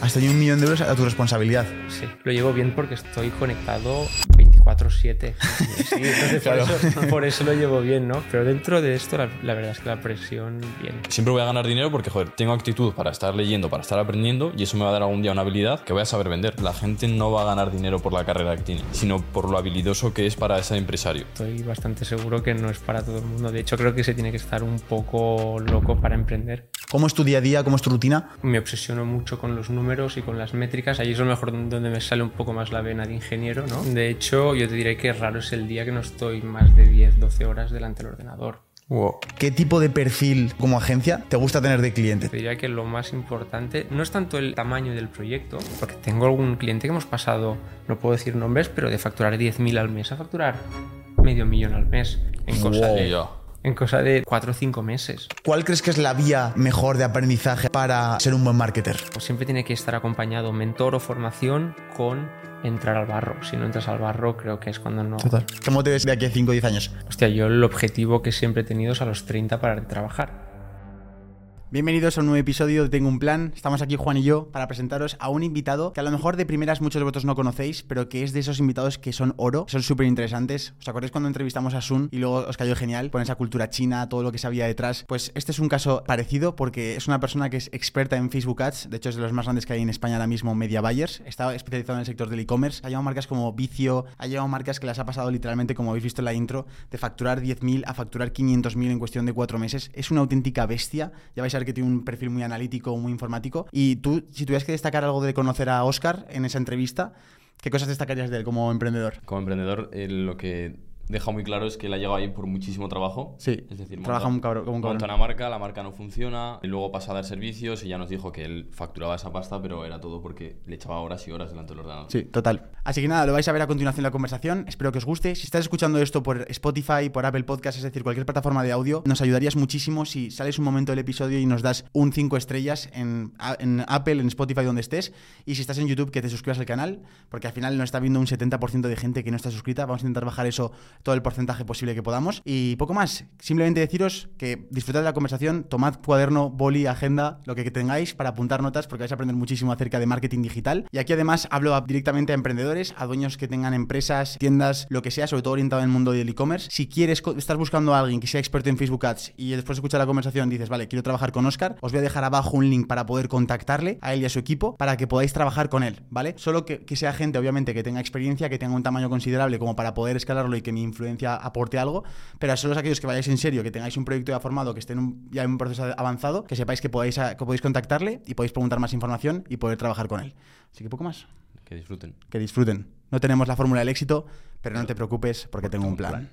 Has tenido un millón de euros a tu responsabilidad. Sí, lo llevo bien porque estoy conectado 24/7. Sí, entonces por, eso, por, eso, lo llevo bien, ¿no? Pero dentro de esto, la, la, verdad es que la presión, bien. Siempre voy a ganar dinero porque, joder, tengo actitud para estar leyendo, para estar aprendiendo y eso me va a dar algún día una habilidad que voy a saber vender. La gente no va a ganar dinero por la carrera que tiene, sino por lo habilidoso que es para ese empresario. Estoy bastante seguro que no es para todo el mundo. De hecho, creo que se tiene que estar un poco loco para emprender. ¿Cómo es tu día a día? ¿Cómo es tu rutina? Me obsesiono mucho con los números y con las métricas. Ahí es lo mejor donde me sale un poco más la vena de ingeniero, ¿no? De hecho, yo te diré que raro es el día que no estoy más de 10, 12 horas delante del ordenador. Wow. ¿Qué tipo de perfil como agencia te gusta tener de cliente? Te diría que lo más importante no es tanto el tamaño del proyecto, porque tengo algún cliente que hemos pasado, no puedo decir nombres, pero de facturar 10.000 al mes a facturar medio millón al mes en cosa Wow. de en cosa de 4 o 5 meses. ¿Cuál crees que es la vía mejor de aprendizaje para ser un buen marketer? Pues siempre tiene que estar acompañado mentor o formación con entrar al barro. Si no entras al barro, creo que es cuando no. Total. ¿Cómo te ves de aquí a 5 o 10 años? Hostia, yo el objetivo que siempre he tenido es a los 30 para trabajar. Bienvenidos a un nuevo episodio de Tengo un Plan. Estamos aquí Juan y yo para presentaros a un invitado que a lo mejor de primeras muchos de vosotros no conocéis, pero que es de esos invitados que son oro, son súper interesantes. ¿Os acordáis cuando entrevistamos a Sun y luego os cayó genial con esa cultura china, todo lo que sabía detrás? Pues este es un caso parecido porque es una persona que es experta en Facebook Ads, de hecho es de los más grandes que hay en España ahora mismo, Media Buyers. Está especializado en el sector del e-commerce, ha llevado marcas como Vicio, ha llevado marcas que las ha pasado literalmente, como habéis visto en la intro, de facturar 10.000 a facturar 500.000 en cuestión de cuatro meses. Es una auténtica bestia. Ya vais a que tiene un perfil muy analítico, muy informático. Y tú, si tuvieras que destacar algo de conocer a Oscar en esa entrevista, ¿qué cosas destacarías de él como emprendedor? Como emprendedor, eh, lo que deja muy claro es que él ha llegado ahí por muchísimo trabajo. Sí, es decir, trabaja monta- un cabrón, como un monta cabrón. una marca, la marca no funciona, y luego pasa a dar servicios y ya nos dijo que él facturaba esa pasta, pero era todo porque le echaba horas y horas delante del ordenador. Sí, total. Así que nada, lo vais a ver a continuación la conversación. Espero que os guste. Si estás escuchando esto por Spotify, por Apple Podcast, es decir, cualquier plataforma de audio, nos ayudarías muchísimo si sales un momento del episodio y nos das un 5 estrellas en, en Apple, en Spotify, donde estés. Y si estás en YouTube, que te suscribas al canal, porque al final nos está viendo un 70% de gente que no está suscrita. Vamos a intentar bajar eso, todo el porcentaje posible que podamos. Y poco más. Simplemente deciros que disfrutad de la conversación, tomad cuaderno, boli, agenda, lo que tengáis para apuntar notas, porque vais a aprender muchísimo acerca de marketing digital. Y aquí además hablo directamente a emprendedores, a dueños que tengan empresas, tiendas, lo que sea, sobre todo orientado en el mundo del e-commerce. Si quieres, estás buscando a alguien que sea experto en Facebook Ads y después de escuchar la conversación dices, vale, quiero trabajar con Oscar, os voy a dejar abajo un link para poder contactarle a él y a su equipo para que podáis trabajar con él, ¿vale? Solo que, que sea gente, obviamente, que tenga experiencia, que tenga un tamaño considerable como para poder escalarlo y que mi influencia aporte algo, pero a solo aquellos que vayáis en serio, que tengáis un proyecto ya formado, que esté en un- ya en un proceso avanzado, que sepáis que podéis, a- que podéis contactarle y podéis preguntar más información y poder trabajar con él. Así que poco más Que disfruten. que disfruten. No tenemos la fórmula del éxito, pero no te preocupes porque tengo un plan.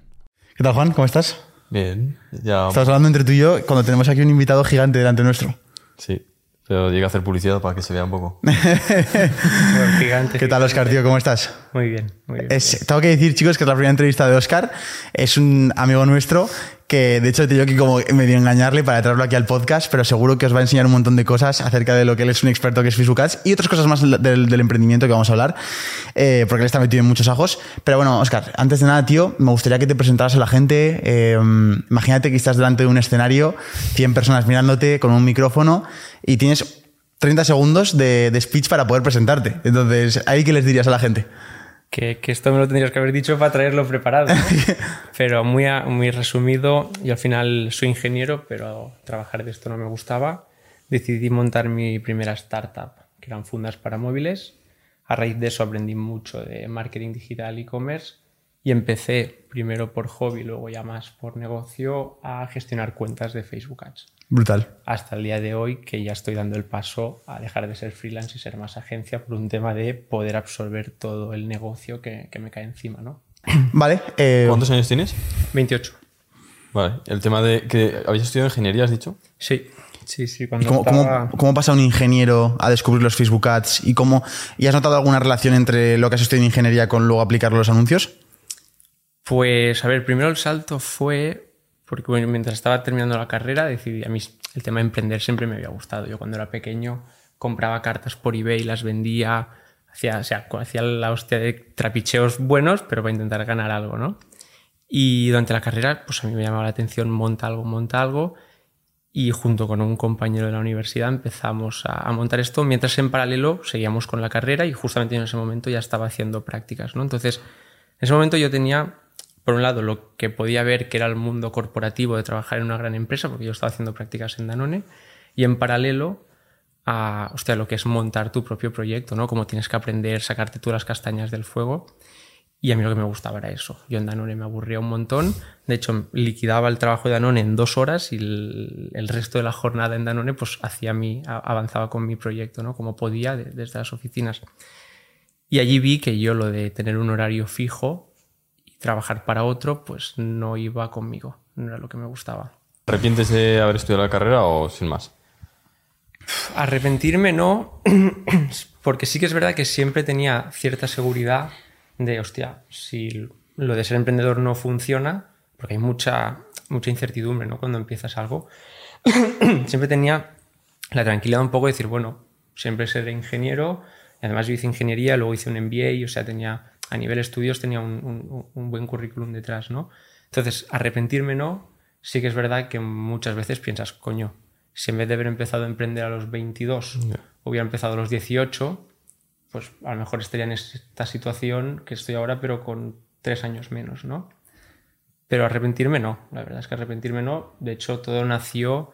¿Qué tal, Juan? ¿Cómo estás? Bien, ya. Estamos hablando entre tú y yo cuando tenemos aquí un invitado gigante delante nuestro. Sí, pero llega a hacer publicidad para que se vea un poco. Bueno, gigante. ¿Qué tal, Oscar, tío? ¿Cómo estás? Muy bien, muy bien. Es- tengo que decir, chicos, que es la primera entrevista de Oscar. Es un amigo nuestro que, de hecho, he tenido que como medio engañarle para traerlo aquí al podcast, pero seguro que os va a enseñar un montón de cosas acerca de lo que él es un experto que es Ads y otras cosas más del, del emprendimiento que vamos a hablar, eh, porque él está metido en muchos ajos. Pero bueno, Oscar, antes de nada, tío, me gustaría que te presentaras a la gente. Eh, imagínate que estás delante de un escenario, 100 personas mirándote con un micrófono y tienes 30 segundos de, de speech para poder presentarte. Entonces, ¿ahí qué les dirías a la gente? Que, que esto me lo tendrías que haber dicho para traerlo preparado. ¿no? pero muy, a- muy resumido, yo al final soy ingeniero, pero trabajar de esto no me gustaba. Decidí montar mi primera startup, que eran fundas para móviles. A raíz de eso aprendí mucho de marketing digital, e-commerce y empecé primero por hobby, luego ya más por negocio a gestionar cuentas de Facebook Ads. Brutal. Hasta el día de hoy que ya estoy dando el paso a dejar de ser freelance y ser más agencia por un tema de poder absorber todo el negocio que, que me cae encima, ¿no? Vale. eh, ¿Cuántos años tienes? 28. Vale, el tema de que habéis estudiado ingeniería, has dicho. Sí, sí, sí. ¿y Cuando ¿Cómo, estaba- cómo, cómo pasa un ingeniero a descubrir los Facebook Ads? ¿Y, cómo, ¿Y has notado alguna relación entre lo que has estudiado en ingeniería con luego aplicarlo a los anuncios? Pues, a ver, primero el salto fue porque mientras estaba terminando la carrera decidí, a mí el tema de emprender siempre me había gustado. Yo cuando era pequeño compraba cartas por eBay, las vendía, hacía, o sea, hacía la hostia de trapicheos buenos, pero para intentar ganar algo, ¿no? Y durante la carrera, pues a mí me llamaba la atención, monta algo, monta algo. y junto con un compañero de la universidad empezamos a, montar esto, mientras en paralelo seguíamos con la carrera y justamente en ese momento ya estaba haciendo prácticas. ¿no? Entonces, en ese momento yo tenía, por un lado, lo que podía ver que era el mundo corporativo de trabajar en una gran empresa, porque yo estaba haciendo prácticas en Danone, y en paralelo a hostia, lo que es montar tu propio proyecto, ¿no? Como tienes que aprender, sacarte tú las castañas del fuego. Y a mí lo que me gustaba era eso. Yo en Danone me aburría un montón. De hecho, liquidaba el trabajo de Danone en dos horas y el, resto de la jornada en Danone pues hacía mi, avanzaba con mi proyecto, ¿no? Como podía desde las oficinas. Y allí vi que yo lo de tener un horario fijo trabajar para otro, pues no iba conmigo. No era lo que me gustaba. ¿Arrepientes de haber estudiado la carrera o sin más? Arrepentirme no, porque sí que es verdad que siempre tenía cierta seguridad de, hostia, si lo de ser emprendedor no funciona, porque hay mucha, mucha incertidumbre ¿no? cuando empiezas algo, siempre tenía la tranquilidad un poco de decir, bueno, siempre seré ingeniero, y además yo hice ingeniería, luego hice un MBA, o sea, tenía, a nivel estudios tenía un, un, buen currículum detrás, ¿no? Entonces, arrepentirme no, sí que es verdad que muchas veces piensas, coño, si en vez de haber empezado a emprender a los 22, hubiera empezado a los 18, pues a lo mejor estaría en esta situación que estoy ahora, pero con tres años menos, ¿no? Pero arrepentirme no, la verdad es que arrepentirme no. De hecho, todo nació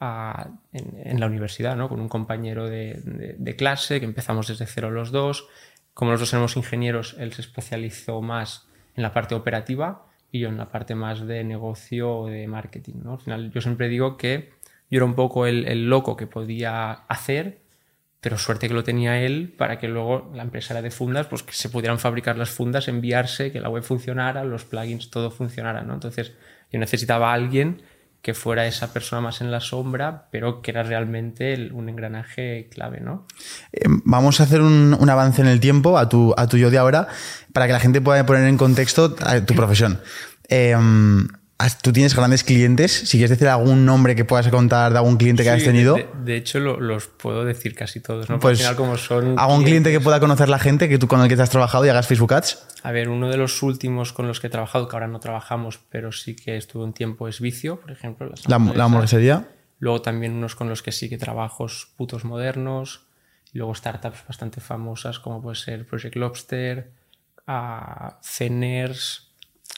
ah, en, la universidad, ¿no? Con un compañero de, clase que empezamos desde cero los dos. Como los dos éramos ingenieros, él se especializó más en la parte operativa y yo en la parte más de negocio o de marketing, ¿no? Al final, yo siempre digo que yo era un poco el, el loco que podía hacer pero suerte que lo tenía él para que luego la empresa era de fundas, pues que se pudieran fabricar las fundas, enviarse, que la web funcionara, los plugins, todo funcionara, ¿no? Entonces yo necesitaba a alguien que fuera esa persona más en la sombra, pero que era realmente un engranaje clave, ¿no? Eh, vamos a hacer un, avance en el tiempo a tu, a yo de ahora para que la gente pueda poner en contexto tu profesión. Eh, ¿Tú tienes grandes clientes? Si quieres decir algún nombre que puedas contar de algún cliente que hayas tenido. De, hecho, los puedo decir casi todos, ¿no? Pues, al final, como son. ¿Algún cliente que pueda conocer la gente que tú con el que te has trabajado y hagas Facebook Ads? A ver, uno de los últimos con los que he trabajado, que ahora no trabajamos, pero sí que estuve un tiempo, es Vicio, por ejemplo. la, la hamburguesería. Luego también unos con los que sí que trabajo, putos modernos. Y luego startups bastante famosas, como puede ser Project Lobster, a Ceners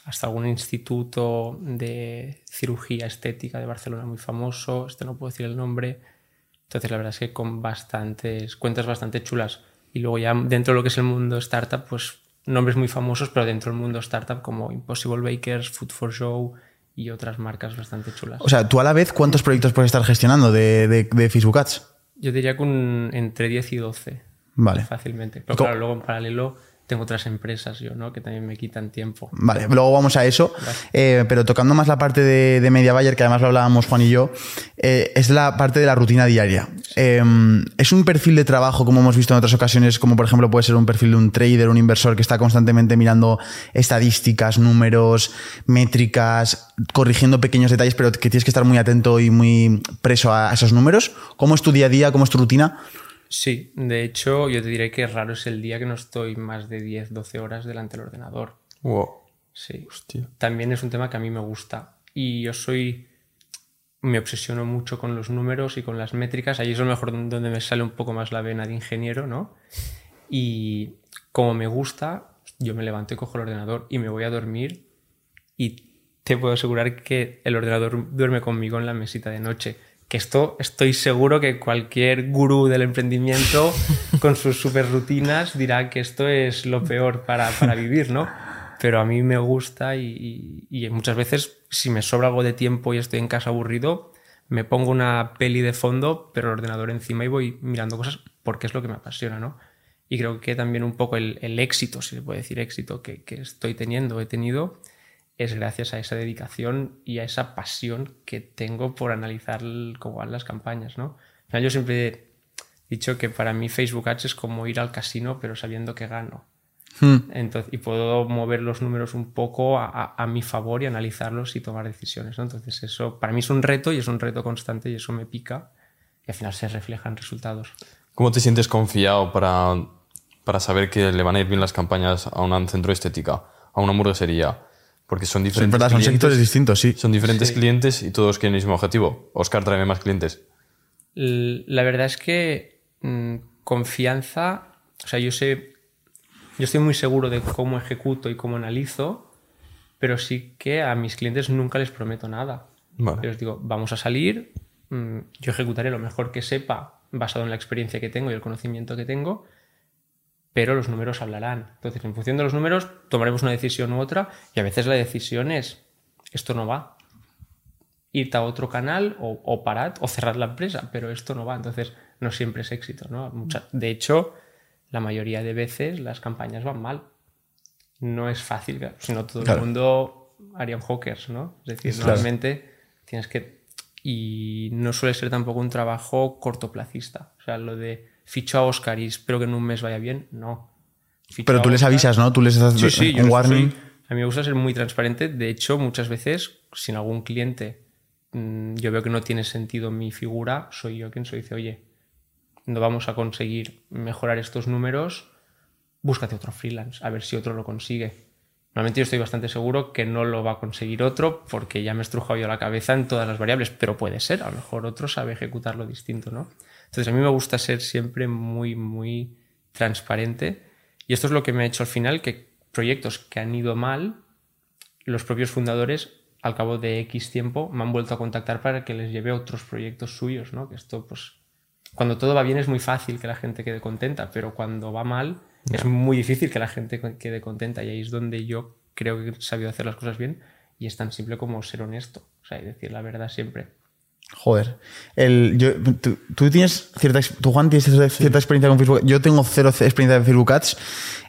hasta algún instituto de cirugía estética de Barcelona muy famoso, este no puedo decir el nombre. Entonces la verdad es que con bastantes cuentas bastante chulas. Y luego ya dentro de lo que es el mundo startup, pues nombres muy famosos, pero dentro del mundo startup como Impossible Bakers, Food for Show y otras marcas bastante chulas. O sea, tú a la vez, ¿cuántos proyectos puedes estar gestionando de, de, Facebook Ads? Yo diría que entre 10 y 12. Vale. Fácilmente. Pero claro, luego en paralelo tengo otras empresas yo, ¿no? Que también me quitan tiempo. Vale, luego vamos a eso. Eh, pero tocando más la parte de, de Media Buyer, que además lo hablábamos Juan y yo, eh, es la parte de la rutina diaria. Em, es un perfil de trabajo, como hemos visto en otras ocasiones, como por ejemplo puede ser un perfil de un trader, un inversor que está constantemente mirando estadísticas, números, métricas, corrigiendo pequeños detalles, pero que tienes que estar muy atento y muy preso a esos números. ¿Cómo es tu día a día? ¿Cómo es tu rutina? Sí, de hecho, yo te diré que raro es el día que no estoy más de 10, 12 horas delante del ordenador. Wow. Sí. También es un tema que a mí me gusta. Y yo soy. Me obsesiono mucho con los números y con las métricas. Ahí es lo mejor donde me sale un poco más la vena de ingeniero, ¿no? Y como me gusta, yo me levanto y cojo el ordenador y me voy a dormir. Y te puedo asegurar que el ordenador duerme conmigo en la mesita de noche que esto estoy seguro que cualquier gurú del emprendimiento con sus super rutinas dirá que esto es lo peor para, para vivir, ¿no? Pero a mí me gusta y, y, muchas veces si me sobra algo de tiempo y estoy en casa aburrido, me pongo una peli de fondo, pero el ordenador encima y voy mirando cosas porque es lo que me apasiona, ¿no? Y creo que también un poco el, el éxito, si se puede decir éxito, que, que estoy teniendo, he tenido, es gracias a esa dedicación y a esa pasión que tengo por analizar cómo van las campañas, ¿no? yo siempre he dicho que para mí Facebook Ads es como ir al casino pero sabiendo que gano. Hmm. Entonces, y puedo mover los números un poco a, mi favor y analizarlos y tomar decisiones. ¿no? Entonces eso para mí es un reto y es un reto constante y eso me pica y al final se reflejan resultados. ¿Cómo te sientes confiado para, para saber que le van a ir bien las campañas a un centro de estética, a una hamburguesería? Porque son Son, diferentes verdad, son clientes, sectores distintos, sí. Son diferentes clientes y todos quieren el mismo objetivo. Oscar, tráeme más clientes. La verdad es que mm, confianza, o sea, yo sé, yo estoy muy seguro de cómo ejecuto y cómo analizo, pero sí que a mis clientes nunca les prometo nada. Vale. Yo les digo, vamos a salir, mm, yo ejecutaré lo mejor que sepa basado en la experiencia que tengo y el conocimiento que tengo, pero los números hablarán. Entonces, en función de los números, tomaremos una decisión u otra y a veces la decisión es, esto no va. Irte a otro canal o, o parad o cerrar la empresa, pero esto no va. Entonces, no siempre es éxito. ¿no? Mucha- de hecho, la mayoría de veces las campañas van mal. No es fácil, claro, si no todo Claro. el mundo harían hawkers, ¿no? Es decir, Claro. normalmente tienes que... Y no suele ser tampoco un trabajo cortoplacista. O sea, lo de ficho a Oscar y espero que en un mes vaya bien, no. Ficho Pero tú les avisas, ¿no? Tú les das Sí, un soy- warning. a mí me gusta ser muy transparente. De hecho, muchas veces, sin algún cliente, mm, yo veo que no tiene sentido mi figura, soy yo quien se dice, oye, no vamos a conseguir mejorar estos números, búscate otro freelance, a ver si otro lo consigue. Normalmente yo estoy bastante seguro que no lo va a conseguir otro porque ya me he estrujado yo la cabeza en todas las variables, pero puede ser, a lo mejor otro sabe ejecutarlo distinto, ¿no? Entonces a mí me gusta ser siempre muy, muy transparente y esto es lo que me ha hecho al final que proyectos que han ido mal, los propios fundadores al cabo de X tiempo me han vuelto a contactar para que les lleve otros proyectos suyos, ¿no? Que esto pues cuando todo va bien es muy fácil que la gente quede contenta, pero cuando va mal es muy difícil que la gente quede contenta y ahí es donde yo creo que he sabido hacer las cosas bien y es tan simple como ser honesto, o sea, y decir la verdad siempre. Joder. El, yo, tú, tú tienes cierta, tú Juan tienes cierta, experiencia con Facebook. Yo tengo cero ce- experiencia de Facebook Ads.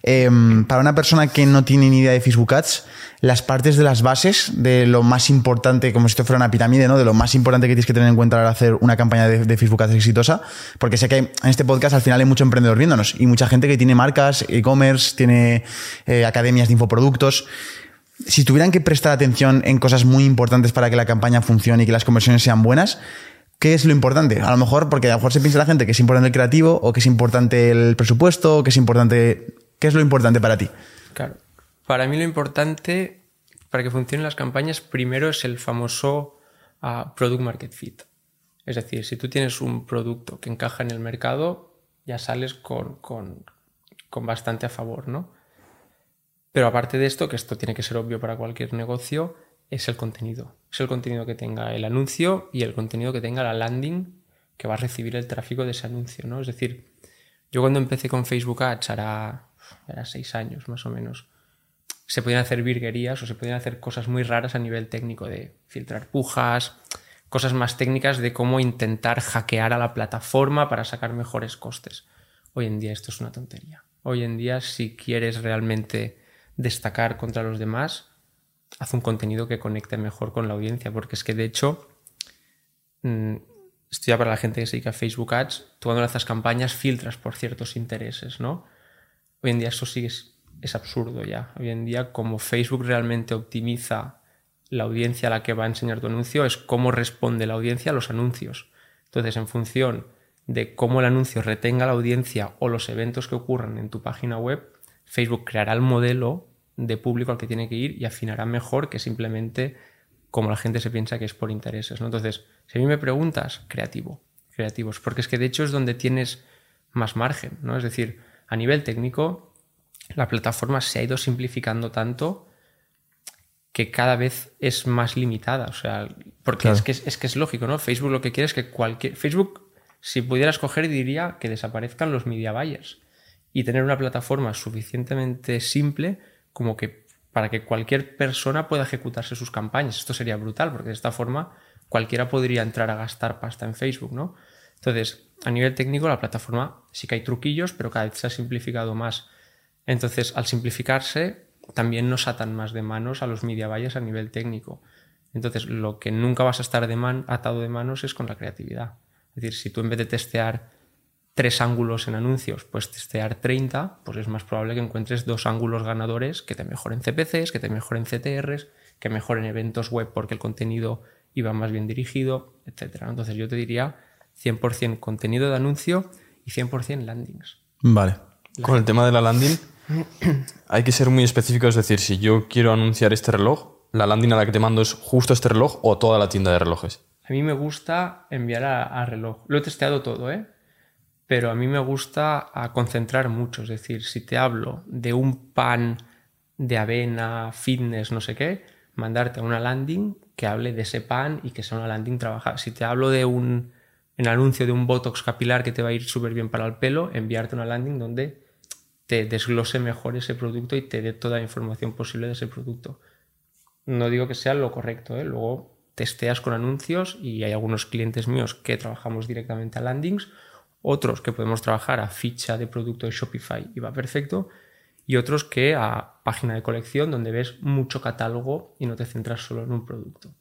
Em, para una persona que no tiene ni idea de Facebook Ads, las partes de las bases de lo más importante, como si esto fuera una pirámide, ¿no? De lo más importante que tienes que tener en cuenta al hacer una campaña de, de Facebook Ads exitosa. Porque sé que hay- en este podcast al final hay mucho emprendedor viéndonos y mucha gente que tiene marcas, e-commerce, tiene eh, academias de infoproductos si tuvieran que prestar atención en cosas muy importantes para que la campaña funcione y que las conversiones sean buenas, ¿qué es lo importante? A lo mejor, porque a lo mejor se piensa la gente que es importante el creativo, o que es importante el presupuesto, o que es importante. ¿Qué es lo importante para ti? Claro. Para mí lo importante para que funcionen las campañas primero es el famoso ah, product market fit. Es decir, si tú tienes un producto que encaja en el mercado, ya sales con, con- con bastante a favor, ¿no? Pero aparte de esto, que esto tiene que ser obvio para cualquier negocio, es el contenido. Es el contenido que tenga el anuncio y el contenido que tenga la landing que va a recibir el tráfico de ese anuncio, ¿no? Es decir, yo cuando empecé con Facebook Ads, hará, hará seis años más o menos, se podían hacer virguerías o se podían hacer cosas muy raras a nivel técnico de filtrar pujas, cosas más técnicas de cómo intentar hackear a la plataforma para sacar mejores costes. Hoy en día esto es una tontería. Hoy en día si quieres realmente destacar contra los demás, haz un contenido que conecte mejor con la audiencia, porque es que de hecho, mm, esto ya para la gente que se dedica a Facebook Ads, tú cuando lanzas campañas filtras por ciertos intereses, ¿no? Hoy en día eso sí es, es absurdo ya. Hoy en día como Facebook realmente optimiza la audiencia a la que va a enseñar tu anuncio es cómo responde la audiencia a los anuncios. Entonces, en función de cómo el anuncio retenga la audiencia o los eventos que ocurran en tu página web, Facebook creará el modelo de público al que tiene que ir y afinará mejor que simplemente como la gente se piensa que es por intereses. ¿no? Entonces, si a mí me preguntas, creativo, creativos, porque es que de hecho es donde tienes más margen, ¿no? Es decir, a nivel técnico, la plataforma se ha ido simplificando tanto que cada vez es más limitada. O sea, porque Claro. es, que es, es que es lógico, ¿no? Facebook lo que quiere es que cualquier. Facebook, si pudiera escoger, diría que desaparezcan los media buyers y tener una plataforma suficientemente simple como que para que cualquier persona pueda ejecutarse sus campañas. Esto sería brutal, porque de esta forma cualquiera podría entrar a gastar pasta en Facebook, ¿no? Entonces, a nivel técnico, la plataforma sí que hay truquillos, pero cada vez se ha simplificado más. Entonces, al simplificarse, también nos atan más de manos a los media buyers a nivel técnico. Entonces, lo que nunca vas a estar de man- atado de manos es con la creatividad. Es decir, si tú en vez de testear tres ángulos en anuncios, pues testear 30, pues es más probable que encuentres dos ángulos ganadores que te mejoren CPCs, que te mejoren CTRs, que mejoren eventos web porque el contenido iba más bien dirigido, etc. Entonces yo te diría 100% contenido de anuncio y 100% landings. Vale. Con el tema de la landing, hay que ser muy específico, es decir, si yo quiero anunciar este reloj, la landing a la que te mando es justo este reloj o toda la tienda de relojes. A mí me gusta enviar a, a reloj. Lo he testeado todo, ¿eh? Pero a mí me gusta a concentrar mucho. Es decir, si te hablo de un pan de avena, fitness, no sé qué, mandarte a una landing que hable de ese pan y que sea una landing trabajada. Si te hablo de un en anuncio de un Botox capilar que te va a ir súper bien para el pelo, enviarte una landing donde te desglose mejor ese producto y te dé toda la información posible de ese producto. No digo que sea lo correcto, ¿eh? luego testeas con anuncios y hay algunos clientes míos que trabajamos directamente a landings, otros que podemos trabajar a ficha de producto de Shopify y va perfecto, y otros que a página de colección donde ves mucho catálogo y no te centras solo en un producto.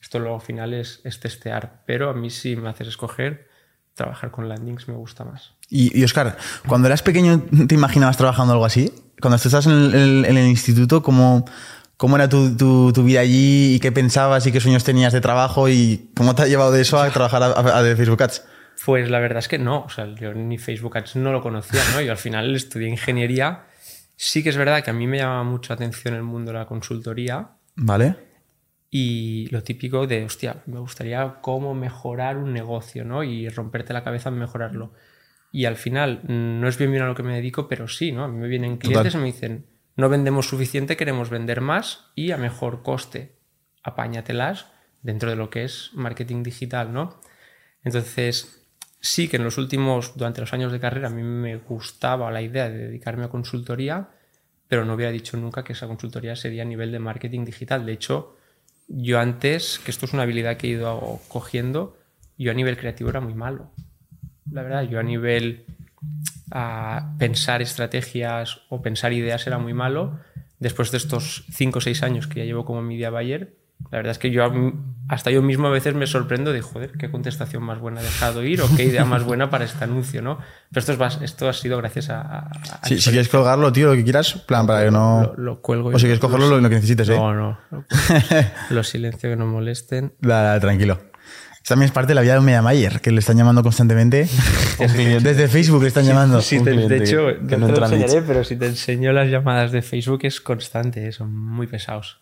Esto luego al final es, es testear, pero a mí si me haces escoger, trabajar con landings me gusta más. Y, y, Oscar, cuando eras pequeño, ¿te imaginabas trabajando algo así? Cuando estás en el, instituto, ¿cómo, ¿cómo era tu, tu, vida allí y qué pensabas y qué sueños tenías de trabajo y cómo te ha llevado de eso a trabajar a, Facebook Ads? Pues la verdad es que no, o sea, yo ni Facebook Ads no lo conocía, ¿no? Yo al final estudié ingeniería. Sí que es verdad que a mí me llama mucho atención el mundo de la consultoría. Vale. Y lo típico de, hostia, me gustaría cómo mejorar un negocio, ¿no? Y romperte la cabeza en mejorarlo. Y al final, no es bien bien a lo que me dedico, pero sí, ¿no? A mí me vienen clientes Total. y me dicen, no vendemos suficiente, queremos vender más y a mejor coste. Apáñatelas dentro de lo que es marketing digital, ¿no? Entonces, sí que en los últimos, durante los años de carrera, a mí me gustaba la idea de dedicarme a consultoría, pero no hubiera dicho nunca que esa consultoría sería a nivel de marketing digital. De hecho, yo antes, que esto es una habilidad que he ido cogiendo, yo a nivel creativo era muy malo. La verdad, yo a nivel a pensar estrategias o pensar ideas era muy malo. Después de estos 5 o 6 años que ya llevo como media buyer, la verdad es que yo hasta yo mismo a veces me sorprendo de, joder, qué contestación más buena he dejado ir o qué idea más buena para este anuncio, ¿no? Pero esto, es, esto ha sido gracias a... a, a sí, si quieres colgarlo, tío, lo que quieras, plan, para que no... Lo, lo cuelgo. O si quieres cogerlo, lo, lo que necesites, ¿eh? No, no. Los silencios que no molesten. Dale, dale, tranquilo. También es parte de la vida de un media Mayer, que le están llamando constantemente. Desde Facebook le están llamando. Sí, te, de hecho, que no te lo enseñaré, pero si te enseño las llamadas de Facebook es constante, son muy pesados.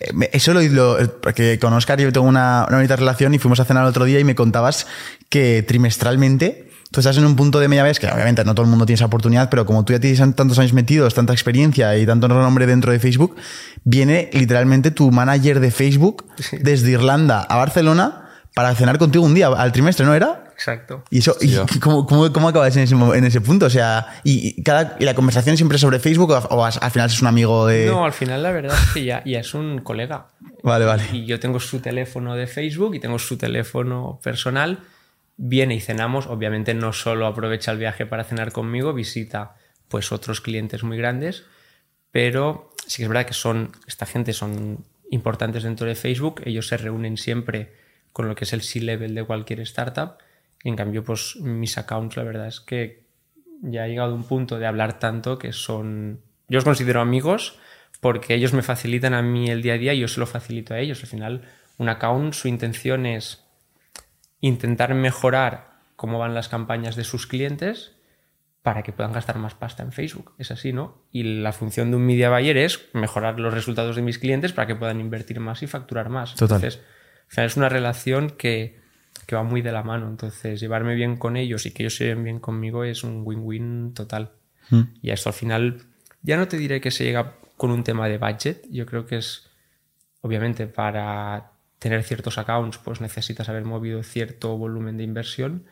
Eh, eso lo, lo porque con Oscar yo tengo una, una bonita relación y fuimos a cenar el otro día y me contabas que trimestralmente tú estás en un punto de media vez que obviamente no todo el mundo tiene esa oportunidad, pero como tú ya tienes tantos años metidos, tanta experiencia y tanto renombre dentro de Facebook, viene literalmente tu manager de Facebook desde Irlanda a Barcelona para cenar contigo un día al trimestre, ¿no era? Exacto. ¿Y, eso, sí, y ¿cómo, cómo, cómo, acabas en ese, en ese punto? O sea, ¿y, cada, ¿y la conversación siempre sobre Facebook o, o, al final es un amigo de...? No, al final la verdad es que ya, ya es un colega. Vale, vale. Y yo tengo su teléfono de Facebook y tengo su teléfono personal. Viene y cenamos. Obviamente no solo aprovecha el viaje para cenar conmigo, visita pues otros clientes muy grandes. Pero sí que es verdad que son, esta gente son importantes dentro de Facebook. Ellos se reúnen siempre con lo que es el C-level de cualquier startup. En cambio, pues mis accounts, la verdad es que ya he llegado a un punto de hablar tanto que son. Yo os considero amigos porque ellos me facilitan a mí el día a día y yo se lo facilito a ellos. Al final, un account, su intención es intentar mejorar cómo van las campañas de sus clientes para que puedan gastar más pasta en Facebook. Es así, ¿no? Y la función de un media buyer es mejorar los resultados de mis clientes para que puedan invertir más y facturar más. Total. Entonces, al final es una relación que, que, va muy de la mano. Entonces, llevarme bien con ellos y que ellos se lleven bien conmigo es un win-win total. Mm. Y esto al final, ya no te diré que se llega con un tema de budget. Yo creo que es, obviamente, para tener ciertos accounts, pues necesitas haber movido cierto volumen de inversión.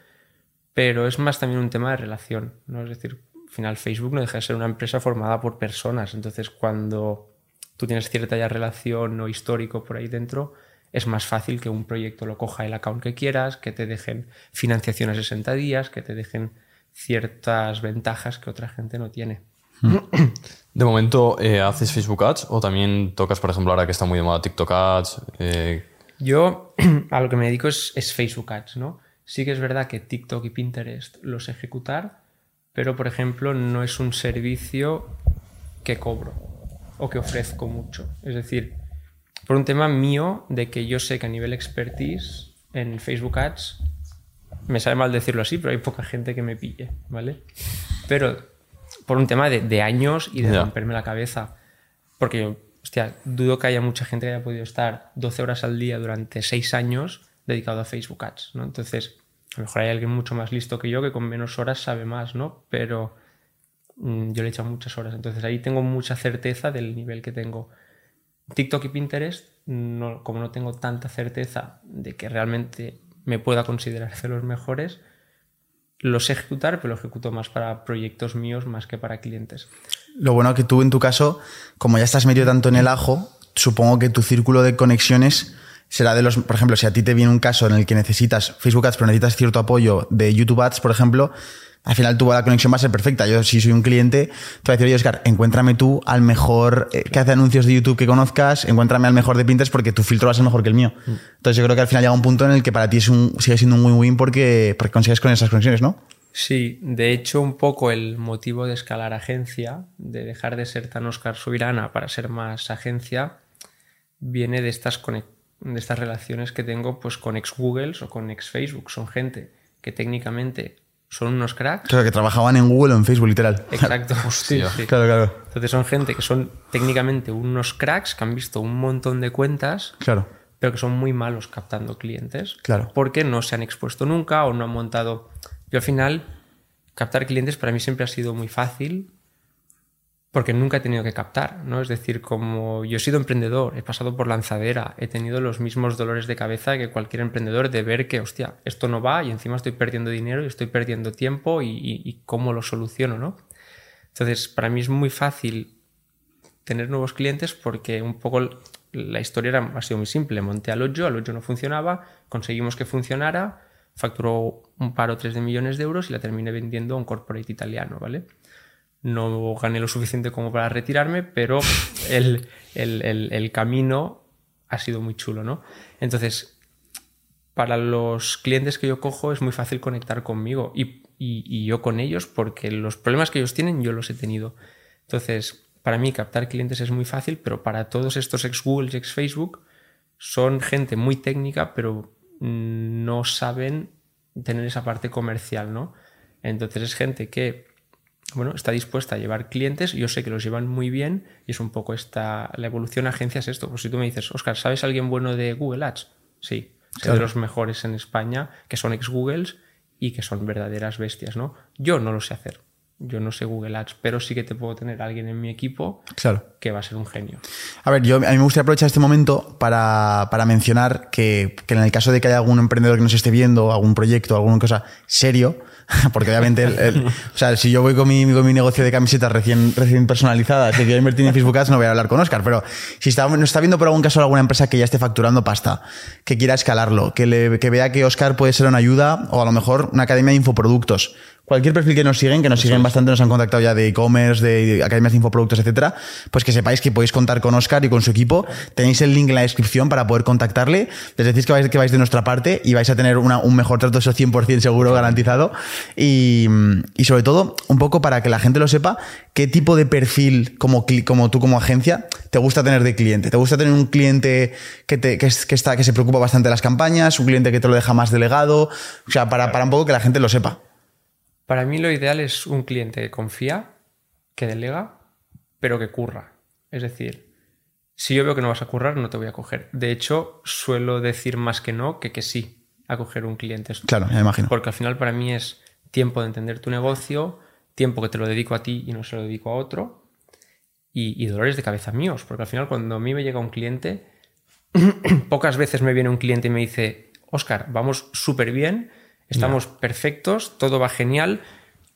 Pero es más también un tema de relación. ¿no? Es decir, al final Facebook no deja de ser una empresa formada por personas. Entonces, cuando tú tienes cierta ya relación o histórico por ahí dentro, es más fácil que un proyecto lo coja el account que quieras, que te dejen financiación a 60 días, que te dejen ciertas ventajas que otra gente no tiene. De momento, eh, ¿haces Facebook Ads o también tocas, por ejemplo, ahora que está muy de moda TikTok Ads? Eh... Yo a lo que me dedico es, es, Facebook Ads, ¿no? Sí que es verdad que TikTok y Pinterest los ejecutar, pero por ejemplo no es un servicio que cobro o que ofrezco mucho. Es decir, por un tema mío de que yo sé que a nivel expertise en Facebook Ads, me sabe mal decirlo así, pero hay poca gente que me pille, ¿vale? Pero por un tema de, de años y de romperme la cabeza. Porque, hostia, dudo que haya mucha gente que haya podido estar 12 horas al día durante 6 años dedicado a Facebook Ads, ¿no? Entonces, a lo mejor hay alguien mucho más listo que yo que con menos horas sabe más, ¿no? Pero mm, yo le he echado muchas horas. Entonces ahí tengo mucha certeza del nivel que tengo. TikTok y Pinterest, como no tengo tanta certeza de que realmente me pueda considerar de los mejores, los sé ejecutar, pero lo ejecuto más para proyectos míos más que para clientes. Lo bueno que tú en tu caso, como ya estás metido tanto en el ajo, supongo que tu círculo de conexiones será de los, por ejemplo, si a ti te viene un caso en el que necesitas Facebook Ads, pero necesitas cierto apoyo de YouTube Ads, por ejemplo, al final tu la conexión va a ser perfecta. Yo, si soy un cliente, te voy a decir, oye, Oscar, encuéntrame tú al mejor eh, que hace anuncios de YouTube que conozcas, encuéntrame al mejor de Pinterest porque tu filtro va a ser mejor que el mío. Entonces yo creo que al final llega un punto en el que para ti es un, sigue siendo un win-win porque, porque consigues con esas conexiones, ¿no? Sí, de hecho, un poco el motivo de escalar agencia, de dejar de ser tan Oscar Subirana para ser más agencia, viene de estas, de estas relaciones que tengo pues, con ex Googles o con ex Facebook. Son gente que técnicamente son unos cracks. Claro, que trabajaban en Google o en Facebook, literal. Exacto. Hostia. Sí. Claro, claro, Entonces son gente que son técnicamente unos cracks, que han visto un montón de cuentas, claro. pero que son muy malos captando clientes. Claro. Porque no se han expuesto nunca o no han montado. Yo al final, captar clientes para mí siempre ha sido muy fácil porque nunca he tenido que captar, ¿no? Es decir, como yo he sido emprendedor, he pasado por lanzadera, he tenido los mismos dolores de cabeza que cualquier emprendedor de ver que, hostia, esto no va y encima estoy perdiendo dinero y estoy perdiendo tiempo y, y- y cómo lo soluciono, ¿no? Entonces, para mí es muy fácil tener nuevos clientes porque un poco la historia era, ha sido muy simple. Monté al 8, al 8 no funcionaba, conseguimos que funcionara, facturó un par o tres de millones de euros y la terminé vendiendo a un corporate italiano, ¿vale? No gané lo suficiente como para retirarme, pero el, el- el- el camino ha sido muy chulo, ¿no? Entonces, para los clientes que yo cojo es muy fácil conectar conmigo y, y- y yo con ellos porque los problemas que ellos tienen yo los he tenido. Entonces, para mí captar clientes es muy fácil, pero para todos estos ex Google y ex Facebook son gente muy técnica, pero no saben tener esa parte comercial, ¿no? Entonces es gente que bueno, está dispuesta a llevar clientes, yo sé que los llevan muy bien y es un poco esta, la evolución a agencias esto. Pues si tú me dices, Oscar, ¿sabes alguien bueno de Google Ads? Sí, de los mejores en España, que son ex Googles y que son verdaderas bestias, ¿no? Yo no lo sé hacer, yo no sé Google Ads, pero sí que te puedo tener a alguien en mi equipo Claro. que va a ser un genio. A ver, yo, a mí me gustaría aprovechar este momento para, para mencionar que, que en el caso de que haya algún emprendedor que nos esté viendo, algún proyecto, alguna cosa serio, porque obviamente, el- el- o sea, si yo voy con mi, con mi negocio de camisetas recién, recién personalizadas y quiero invertir en Facebook Ads, no voy a hablar con Oscar, pero si está, nos está viendo por algún caso alguna empresa que ya esté facturando pasta, que quiera escalarlo, que, le, que vea que Oscar puede ser una ayuda o a lo mejor una academia de infoproductos, cualquier perfil que nos siguen, que nos siguen bastante, nos han contactado ya de e-commerce, de academias de infoproductos, etcétera, pues que sepáis que podéis contar con Oscar y con su equipo. Tenéis el link en la descripción para poder contactarle. Les decís que vais, que vais de nuestra parte y vais a tener una- un mejor trato, eso 100% seguro, garantizado. Y, y sobre todo, un poco para que la gente lo sepa, qué tipo de perfil, como, como tú como agencia, te gusta tener de cliente. ¿Te gusta tener un cliente que, te, que, que está, que se preocupa bastante de las campañas, un cliente que te lo deja más delegado? O sea, para, para un poco que la gente lo sepa. Para mí lo ideal es un cliente que confía, que delega, pero que curra. Es decir, si yo veo que no vas a currar, no te voy a coger. De hecho, suelo decir más que no que que sí a coger un cliente. Claro, ya me imagino. Porque al final para mí es tiempo de entender tu negocio, tiempo que te lo dedico a ti y no se lo dedico a otro, y, y dolores de cabeza míos. Porque al final cuando a mí me llega un cliente, pocas veces me viene un cliente y me dice, Oscar, vamos súper bien, estamos perfectos, todo va genial,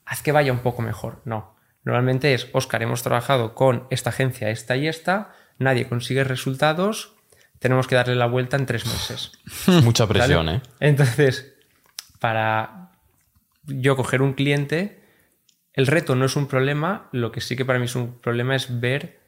haz que vaya un poco mejor. No. Normalmente es, Oscar, hemos trabajado con esta agencia, esta y esta, nadie consigue resultados, tenemos que darle la vuelta en tres meses. Mucha presión. ¿eh? Entonces, para yo coger un cliente, el reto no es un problema, lo que sí que para mí es un problema es ver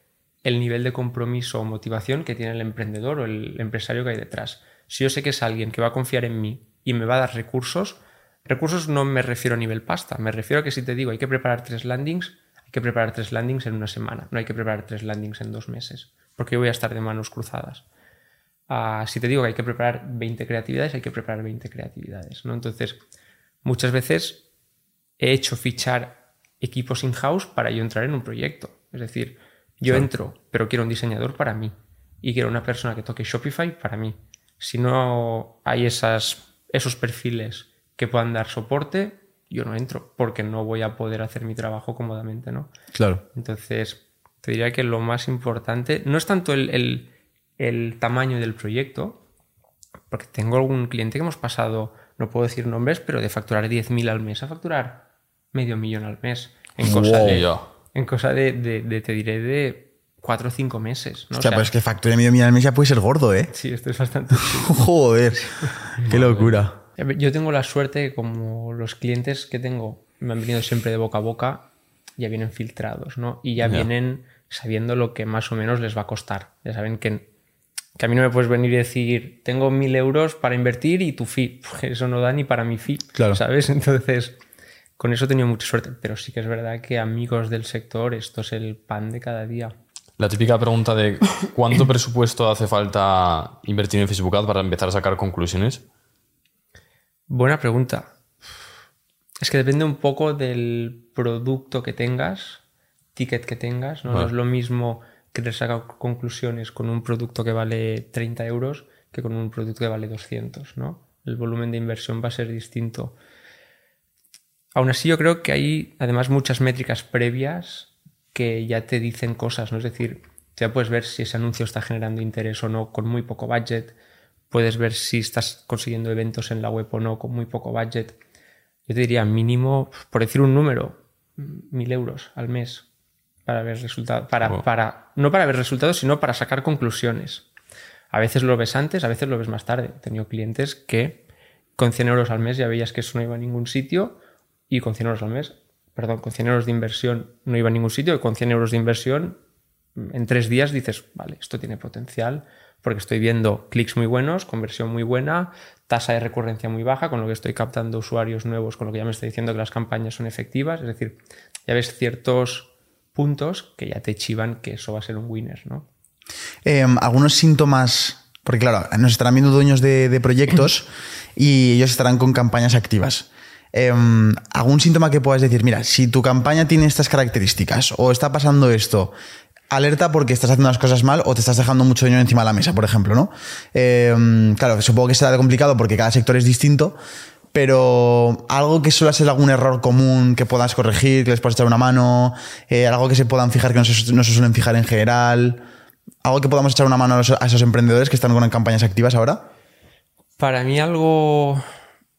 el nivel de compromiso o motivación que tiene el emprendedor o el empresario que hay detrás. Si yo sé que es alguien que va a confiar en mí y me va a dar recursos, recursos no me refiero a nivel pasta, me refiero a que si te digo hay que preparar tres landings, hay que preparar tres landings en una semana, no hay que preparar tres landings en dos meses, porque yo voy a estar de manos cruzadas. Ah, si te digo que hay que preparar 20 creatividades, hay que preparar 20 creatividades. ¿no? Entonces, muchas veces he hecho fichar equipos in-house para yo entrar en un proyecto. Es decir, yo entro, pero quiero un diseñador para mí y quiero una persona que toque Shopify para mí. Si no hay esas, esos perfiles que puedan dar soporte, yo no entro porque no voy a poder hacer mi trabajo cómodamente, ¿no? Claro. Entonces, te diría que lo más importante no es tanto el, el- el tamaño del proyecto, porque tengo algún cliente que hemos pasado, no puedo decir nombres, pero de facturar 10.000 al mes a facturar medio millón al mes. En cosa Wow. de, en cosa de, de- de, te diré, de 4 o 5 meses. ¿no? O Hostia, sea, pero es que factura medio millón al mes ya puede ser gordo, ¿eh? Sí, esto es bastante... Joder. Qué locura. Yo tengo la suerte que como los clientes que tengo me han venido siempre de boca a boca, ya vienen filtrados, ¿no? Y ya Ya. vienen sabiendo lo que más o menos les va a costar. Ya saben que, que a mí no me puedes venir y decir, tengo mil euros para invertir y tu fee. Eso no da ni para mi fee, Claro. ¿sabes? Entonces, con eso he tenido mucha suerte. Pero sí que es verdad que amigos del sector, esto es el pan de cada día. La típica pregunta de ¿cuánto presupuesto hace falta invertir en Facebook Ads para empezar a sacar conclusiones? Buena pregunta. Es que depende un poco del producto que tengas, ticket que tengas. No, es lo mismo que te saca conclusiones con un producto que vale 30 euros que con un producto que vale 200. ¿no? El volumen de inversión va a ser distinto. Aún así, yo creo que hay además muchas métricas previas que ya te dicen cosas, ¿no? Es decir, ya puedes ver si ese anuncio está generando interés o no con muy poco budget, puedes ver si estás consiguiendo eventos en la web o no con muy poco budget. Yo te diría mínimo, por decir un número, mil euros al mes para ver resultados, para, para, no para ver resultados, sino para sacar conclusiones. A veces lo ves antes, a veces lo ves más tarde. He tenido clientes que con 100 euros al mes ya veías que eso no iba a ningún sitio y con 100 euros al mes, perdón, con 100 euros de inversión no iba a ningún sitio y con 100 euros de inversión en tres días dices, vale, esto tiene potencial porque estoy viendo clics muy buenos, conversión muy buena, tasa de recurrencia muy baja, con lo que estoy captando usuarios nuevos, con lo que ya me está diciendo que las campañas son efectivas. Es decir, ya ves ciertos puntos que ya te chivan que eso va a ser un winner, ¿no? Eh, algunos síntomas, porque claro, nos estarán viendo dueños de, de proyectos y ellos estarán con campañas activas. Eh, ¿Algún síntoma que puedas decir, mira, si tu campaña tiene estas características o está pasando esto, alerta porque estás haciendo las cosas mal o te estás dejando mucho dinero encima de la mesa, por ejemplo, ¿no? Eh, claro, supongo que será complicado porque cada sector es distinto, pero algo que suele ser algún error común que puedas corregir, que les puedas echar una mano, eh, algo que se puedan fijar que no se, no se suelen fijar en general, algo que podamos echar una mano a esos emprendedores que están con campañas activas ahora. Para mí algo,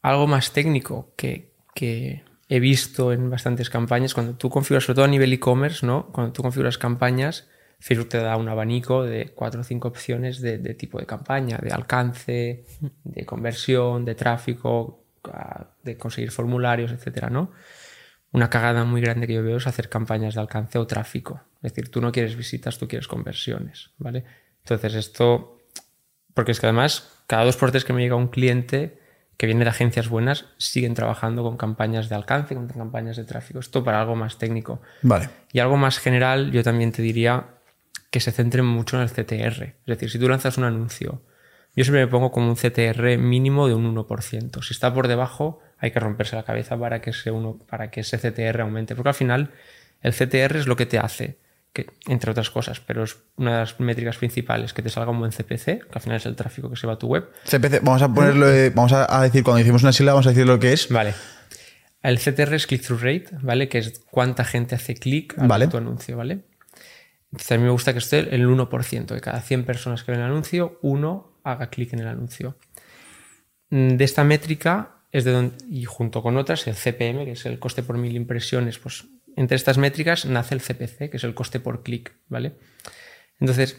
algo más técnico que, que he visto en bastantes campañas, cuando tú configuras, sobre todo a nivel e-commerce, ¿no? Cuando tú configuras campañas, Facebook te da un abanico de cuatro o cinco opciones de, tipo de campaña, de alcance, de conversión, de tráfico, de conseguir formularios, etcétera, ¿no? Una cagada muy grande que yo veo es hacer campañas de alcance o tráfico. Es decir, tú no quieres visitas, tú quieres conversiones, ¿vale? Entonces esto porque es que además, cada dos por tres que me llega un cliente que viene de agencias buenas, siguen trabajando con campañas de alcance, con campañas de tráfico. Esto para algo más técnico. Vale. Y algo más general, yo también te diría que se centren mucho en el CTR. Es decir, si tú lanzas un anuncio, yo siempre me pongo como un CTR mínimo de un 1%. Si está por debajo, hay que romperse la cabeza para que ese, uno, para que ese CTR aumente. Porque al final, el CTR es lo que te hace, que, entre otras cosas, pero es una de las métricas principales, que te salga un buen CPC, que al final es el tráfico que se va a tu web. CPC, vamos a ponerlo, eh, vamos a, decir, cuando decimos una sílaba, vamos a decir lo que es. Vale. El CTR es click-through rate, ¿vale? Que es cuánta gente hace clic a Vale. tu anuncio, ¿vale? Entonces a mí me gusta que esté el 1%, que cada 100 personas que ven el anuncio, uno haga clic en el anuncio. Mm, De esta métrica es de donde, y junto con otras, el CPM, que es el coste por mil impresiones, pues entre estas métricas nace el CPC, que es el coste por clic, ¿vale? Entonces,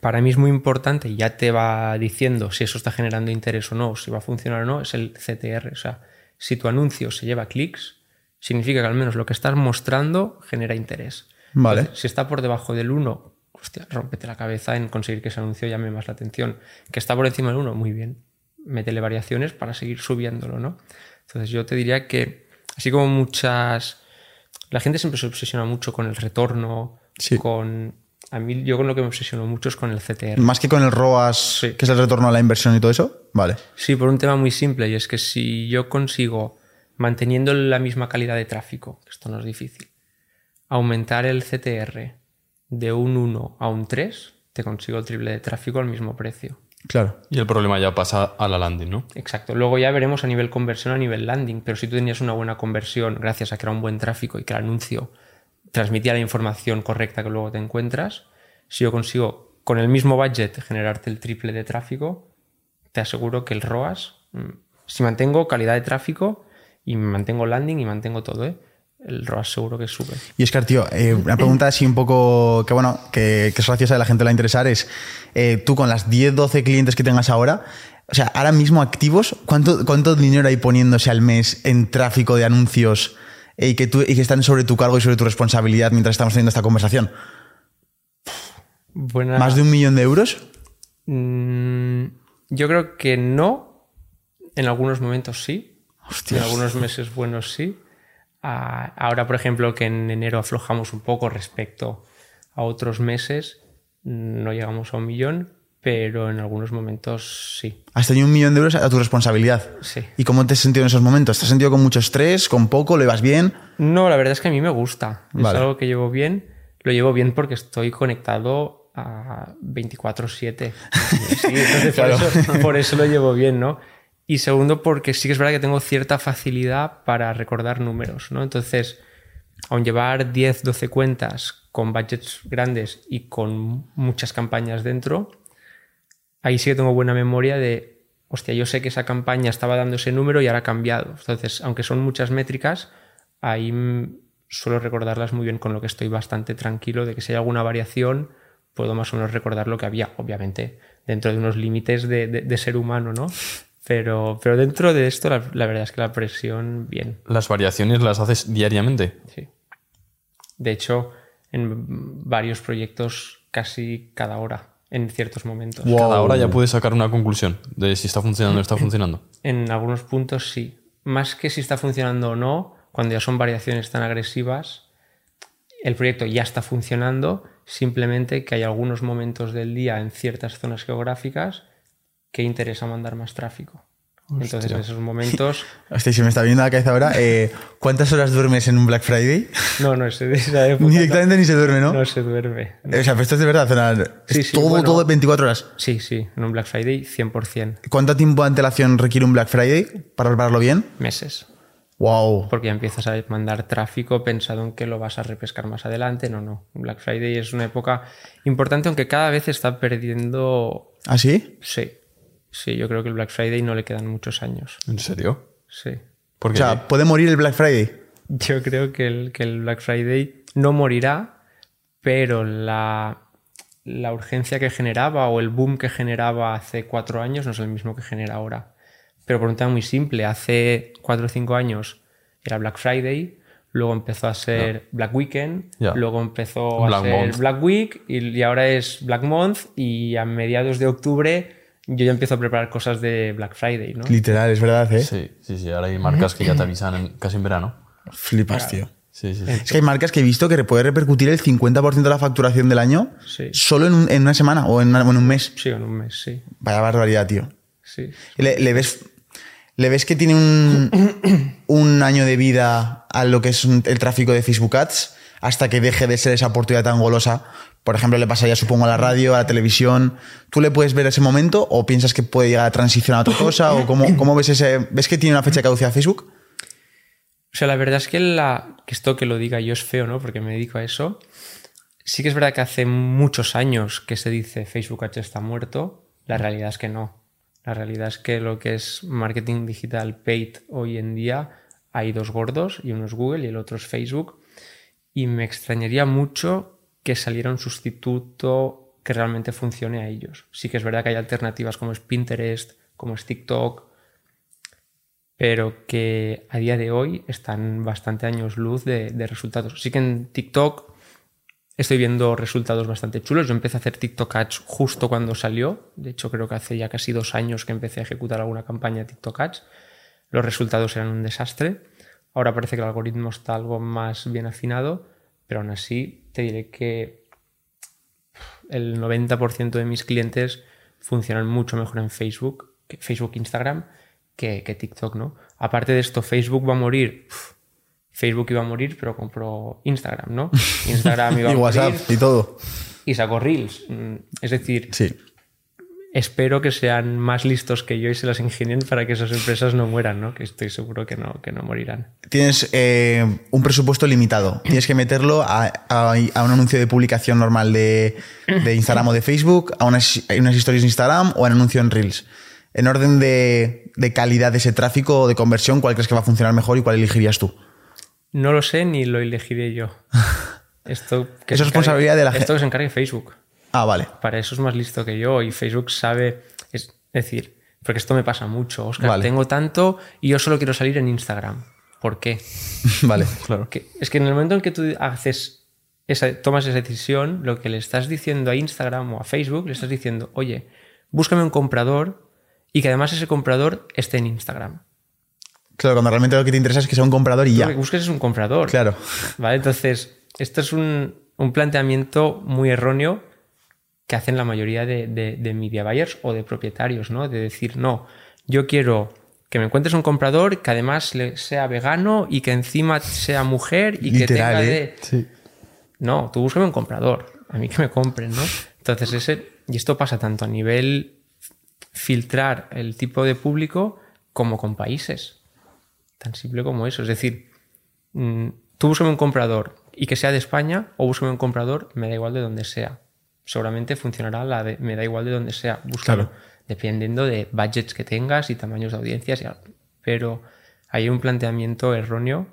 para mí es muy importante, y ya te va diciendo si eso está generando interés o no, si va a funcionar o no, es el CTR. O sea, si tu anuncio se lleva clics, significa que al menos lo que estás mostrando genera interés. Vale. Entonces, si está por debajo del 1, hostia, rómpete la cabeza en conseguir que ese anuncio llame más la atención. Que está por encima del 1, muy bien. Métele variaciones para seguir subiéndolo, ¿no? Entonces yo te diría que, así como muchas... La gente siempre se obsesiona mucho con el retorno, Sí. con... A mí yo con lo que me obsesiono mucho es con el CTR. Más que con el ROAS, Sí. que es el retorno a la inversión y todo eso. Vale. Sí, por un tema muy simple, y es que si yo consigo manteniendo la misma calidad de tráfico, que esto no es difícil, aumentar el CTR de un 1 a un 3, te consigo el triple de tráfico al mismo precio. Claro. Y el problema ya pasa a la landing, ¿no? Exacto. Luego ya veremos a nivel conversión, a nivel landing. Pero si tú tenías una buena conversión gracias a que era un buen tráfico y que el anuncio transmitía la información correcta que luego te encuentras, si yo consigo con el mismo budget generarte el triple de tráfico, te aseguro que el ROAS, mm, si mantengo calidad de tráfico y mantengo landing y mantengo todo, ¿eh? El ROAS seguro que sube. Y Oscar, tío, eh, una pregunta así un poco que bueno, que, que es graciosa a la gente le va a interesar es, eh, tú con las 10, 12 clientes que tengas ahora, o sea, ahora mismo activos, ¿cuánto, cuánto dinero hay poniéndose al mes en tráfico de anuncios eh, y, que tú, y que están sobre tu cargo y sobre tu responsabilidad mientras estamos teniendo esta conversación? Buena... ¿Más de un millón de euros? Mm, yo creo que no. En algunos momentos sí. En algunos meses buenos sí. Ah, ahora, por ejemplo, que en enero aflojamos un poco respecto a otros meses, no llegamos a un millón, pero en algunos momentos sí. Has tenido un millón de euros a tu responsabilidad. Sí. ¿Y cómo te has sentido en esos momentos? ¿Te has sentido con mucho estrés, con poco, lo ibas bien? No, la verdad es que a mí me gusta. Vale. Es algo que llevo bien. Lo llevo bien porque estoy conectado a 24/7. Sí, entonces Claro. por, eso, por eso lo llevo bien, ¿no? Y segundo, porque sí que es verdad que tengo cierta facilidad para recordar números, ¿no? Entonces, aun llevar 10, 12 cuentas con budgets grandes y con muchas campañas dentro, ahí sí que tengo buena memoria de, hostia, yo sé que esa campaña estaba dando ese número y ahora ha cambiado. Entonces, aunque son muchas métricas, ahí suelo recordarlas muy bien, con lo que estoy bastante tranquilo de que si hay alguna variación, puedo más o menos recordar lo que había, obviamente, dentro de unos límites de, de- de ser humano, ¿no? Pero, pero dentro de esto, la, la verdad es que la presión, bien, Las variaciones las haces diariamente. sí. De hecho, en varios proyectos casi cada hora, en ciertos momentos. Wow. Cada hora ya puedes sacar una conclusión de si está funcionando o no está funcionando. En algunos puntos sí. Más que si está funcionando o no, cuando ya son variaciones tan agresivas, el proyecto ya está funcionando, simplemente que hay algunos momentos del día en ciertas zonas geográficas que interesa mandar más tráfico. Entonces, en esos momentos. Hostia, se me está viendo la cabeza ahora. eh, ¿Cuántas horas duermes en un Black Friday? No, no, ese de esa época. Directamente ni se duerme, ¿no? No, se duerme. O sea, pero esto es de verdad. sea, Sí, es sí, todo, bueno. todo 24 horas. Sí, sí, en un Black Friday 100%. ¿Cuánto tiempo de antelación requiere un Black Friday para prepararlo bien? Meses. Wow. Porque ya empiezas a mandar tráfico pensado en que lo vas a repescar más adelante. No, no. Black Friday es una época importante, aunque cada vez está perdiendo. ¿Ah, sí? Sí. Sí, yo creo que el Black Friday no le quedan muchos años. ¿En serio? Sí. O sea, ¿puede morir el Black Friday? Yo creo que el, que el Black Friday no morirá, pero la, la urgencia que generaba o el boom que generaba hace cuatro años no es el mismo que genera ahora. Pero por un tema muy simple, hace cuatro o cinco años era Black Friday, luego empezó a ser Black Weekend, luego empezó a ser Month. Black Week y, y ahora es Black Month y a mediados de octubre yo ya empiezo a preparar cosas de Black Friday, ¿no? Literal, es verdad, ¿eh? Sí, sí, sí. Ahora hay marcas que ya te avisan en- casi en verano. Flipas, tío. Sí, sí. sí. Es que hay marcas que he visto que puede repercutir el 50% de la facturación del año Sí. solo en, un- en una semana o en, una- o en un mes. Sí, en un mes, sí. Vaya barbaridad, tío. sí. ¿Le, le ves, ¿Le ves que tiene un, un año de vida a lo que es un- el tráfico de Facebook Ads hasta que deje de ser esa oportunidad tan golosa? Por ejemplo, le pasaría, supongo, a la radio, a la televisión. ¿Tú le puedes ver ese momento o piensas que puede llegar a transicionar a otra cosa? ¿O cómo, cómo ves ese...? ¿Ves que tiene una fecha de caducidad Facebook? O sea, la verdad es que, la, que esto que lo diga yo es feo, ¿no? Porque me dedico a eso. Sí que es verdad que hace muchos años que se dice Facebook Ads está muerto. La realidad es que no. La realidad es que lo que es marketing digital paid hoy en día hay dos gordos y uno es Google y el otro es Facebook. Y me extrañaría mucho que saliera un sustituto que realmente funcione a ellos. Sí que es verdad que hay alternativas como es Pinterest, como es TikTok, pero que a día de hoy están bastante años luz de, resultados. Sí que en TikTok estoy viendo resultados bastante chulos. Yo empecé a hacer TikTok Ads justo cuando salió. De hecho, creo que hace ya casi dos años que empecé a ejecutar alguna campaña de TikTok Ads. Los resultados eran un desastre. Ahora parece que el algoritmo está algo más bien afinado, pero aún así te diré que el 90% de mis clientes funcionan mucho mejor en Facebook, que Facebook, Instagram, que, que TikTok, ¿no? Aparte de esto, Facebook va a morir. Uf, Facebook iba a morir, pero compró Instagram, ¿no? Instagram iba a Y WhatsApp morir y todo. y sacó Reels. Mm, Es decir, Sí. Espero que sean más listos que yo y se las ingenien para que esas empresas no mueran, ¿no? Que estoy seguro que no, que no morirán. Tienes eh, un presupuesto limitado. Tienes que meterlo a, a- a un anuncio de publicación normal de, de Instagram o de Facebook, a unas, a unas historias de Instagram o a un anuncio en Reels. En orden de, de calidad de ese tráfico o de conversión, ¿cuál crees que va a funcionar mejor y cuál elegirías tú? No lo sé ni lo elegiré yo. Esto que Es responsabilidad de la gen- Esto que se encargue Facebook. Ah, vale. Para eso es más listo que yo y Facebook sabe. Es decir, porque esto me pasa mucho. Oscar, Vale. tengo tanto y yo solo quiero salir en Instagram. ¿Por qué? vale, claro. Que- es que en el momento en que tú haces esa, tomas esa decisión, lo que le estás diciendo a Instagram o a Facebook, le estás diciendo, oye, búscame un comprador y que además ese comprador esté en Instagram. Claro, cuando realmente lo que te interesa es que sea un comprador y Lo ya. que busques es un comprador. Claro. ¿Vale? Entonces, esto es un, un planteamiento muy erróneo que hacen la mayoría de, de- de media buyers o de propietarios, ¿no? De decir, no, yo quiero que me encuentres un comprador que además le- sea vegano y que encima sea mujer y que tenga ¿eh? de... Sí. No, tú búscame un comprador, a mí que me compren, ¿no? Entonces, ese, y esto pasa tanto a nivel filtrar el tipo de público como con países. Tan simple como eso. Es decir, mm, tú búscame un comprador y que sea de España o búscame un comprador, me da igual de donde sea. Seguramente funcionará la de me da igual de donde sea. Búscalo. Claro. Dependiendo de budgets que tengas y tamaños de audiencias. y Pero hay un planteamiento erróneo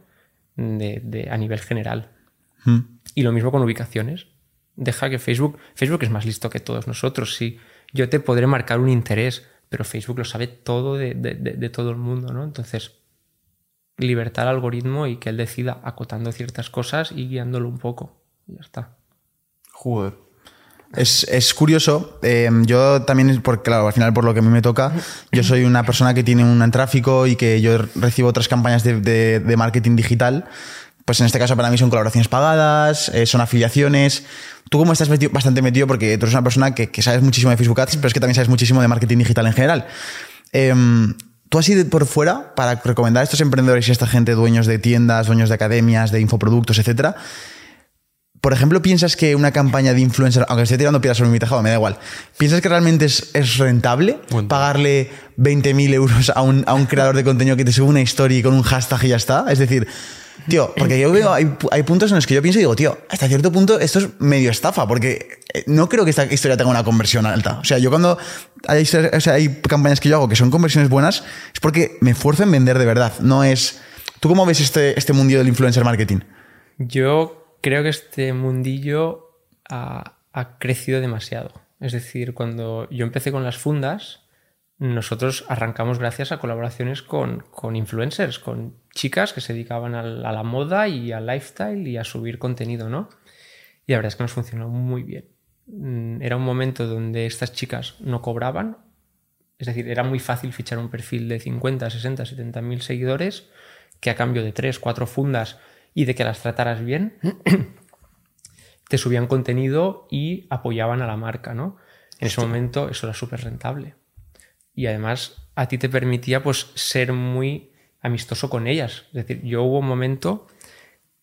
de- de- a nivel general. Mm. Y lo mismo con ubicaciones. Deja que Facebook, Facebook es más listo que todos nosotros. Sí, yo te podré marcar un interés, pero Facebook lo sabe todo de, de- de- de todo el mundo, ¿no? Entonces, libertad al algoritmo y que él decida acotando ciertas cosas y guiándolo un poco. Y ya está. Joder. Es, es curioso. eh, yo también, porque claro, al final por lo que a mí me toca, yo soy una persona que tiene un tráfico y que yo recibo otras campañas de, de- marketing digital. Pues en este caso para mí son colaboraciones pagadas, eh, son afiliaciones. Tú como estás bastante metido porque tú eres una persona que, que sabes muchísimo de Facebook Ads, pero es que también sabes muchísimo de marketing digital en general. Em, tú así de por fuera, para recomendar a estos emprendedores y a esta gente, dueños de tiendas, dueños de academias, de infoproductos, etcétera, por ejemplo, ¿piensas que una campaña de influencer, aunque esté tirando piedras sobre mi tejado, me da igual, ¿piensas que realmente es, es rentable pagarle 20.000 euros a un, a un creador de contenido que te sube una historia y con un hashtag y ya está? Es decir, tío, porque yo veo, hay, hay puntos en los que yo pienso y digo, tío, hasta cierto punto esto es medio estafa, porque eh, no creo que esta historia tenga una conversión alta. O sea, yo cuando hay, o sea, hay campañas que yo hago que son conversiones buenas, es porque me esfuerzo en vender de verdad. No es. ¿Tú cómo ves este, este mundillo del influencer marketing? Yo creo que este mundillo ha, crecido demasiado. Es decir, cuando yo empecé con las fundas, nosotros arrancamos gracias a colaboraciones con, influencers, con chicas que se dedicaban al- a, la moda y al lifestyle y a subir contenido, ¿no? Y la verdad es que nos funcionó muy bien. Mm, Era un momento donde estas chicas no cobraban, es decir, era muy fácil fichar un perfil de 50, 60, 70 mil seguidores que a cambio de 3, 4 fundas y de que las trataras bien, te subían contenido y apoyaban a la marca, ¿no? En ese momento eso era súper rentable. Y además a ti te permitía pues ser muy amistoso con ellas. Es decir, yo hubo un momento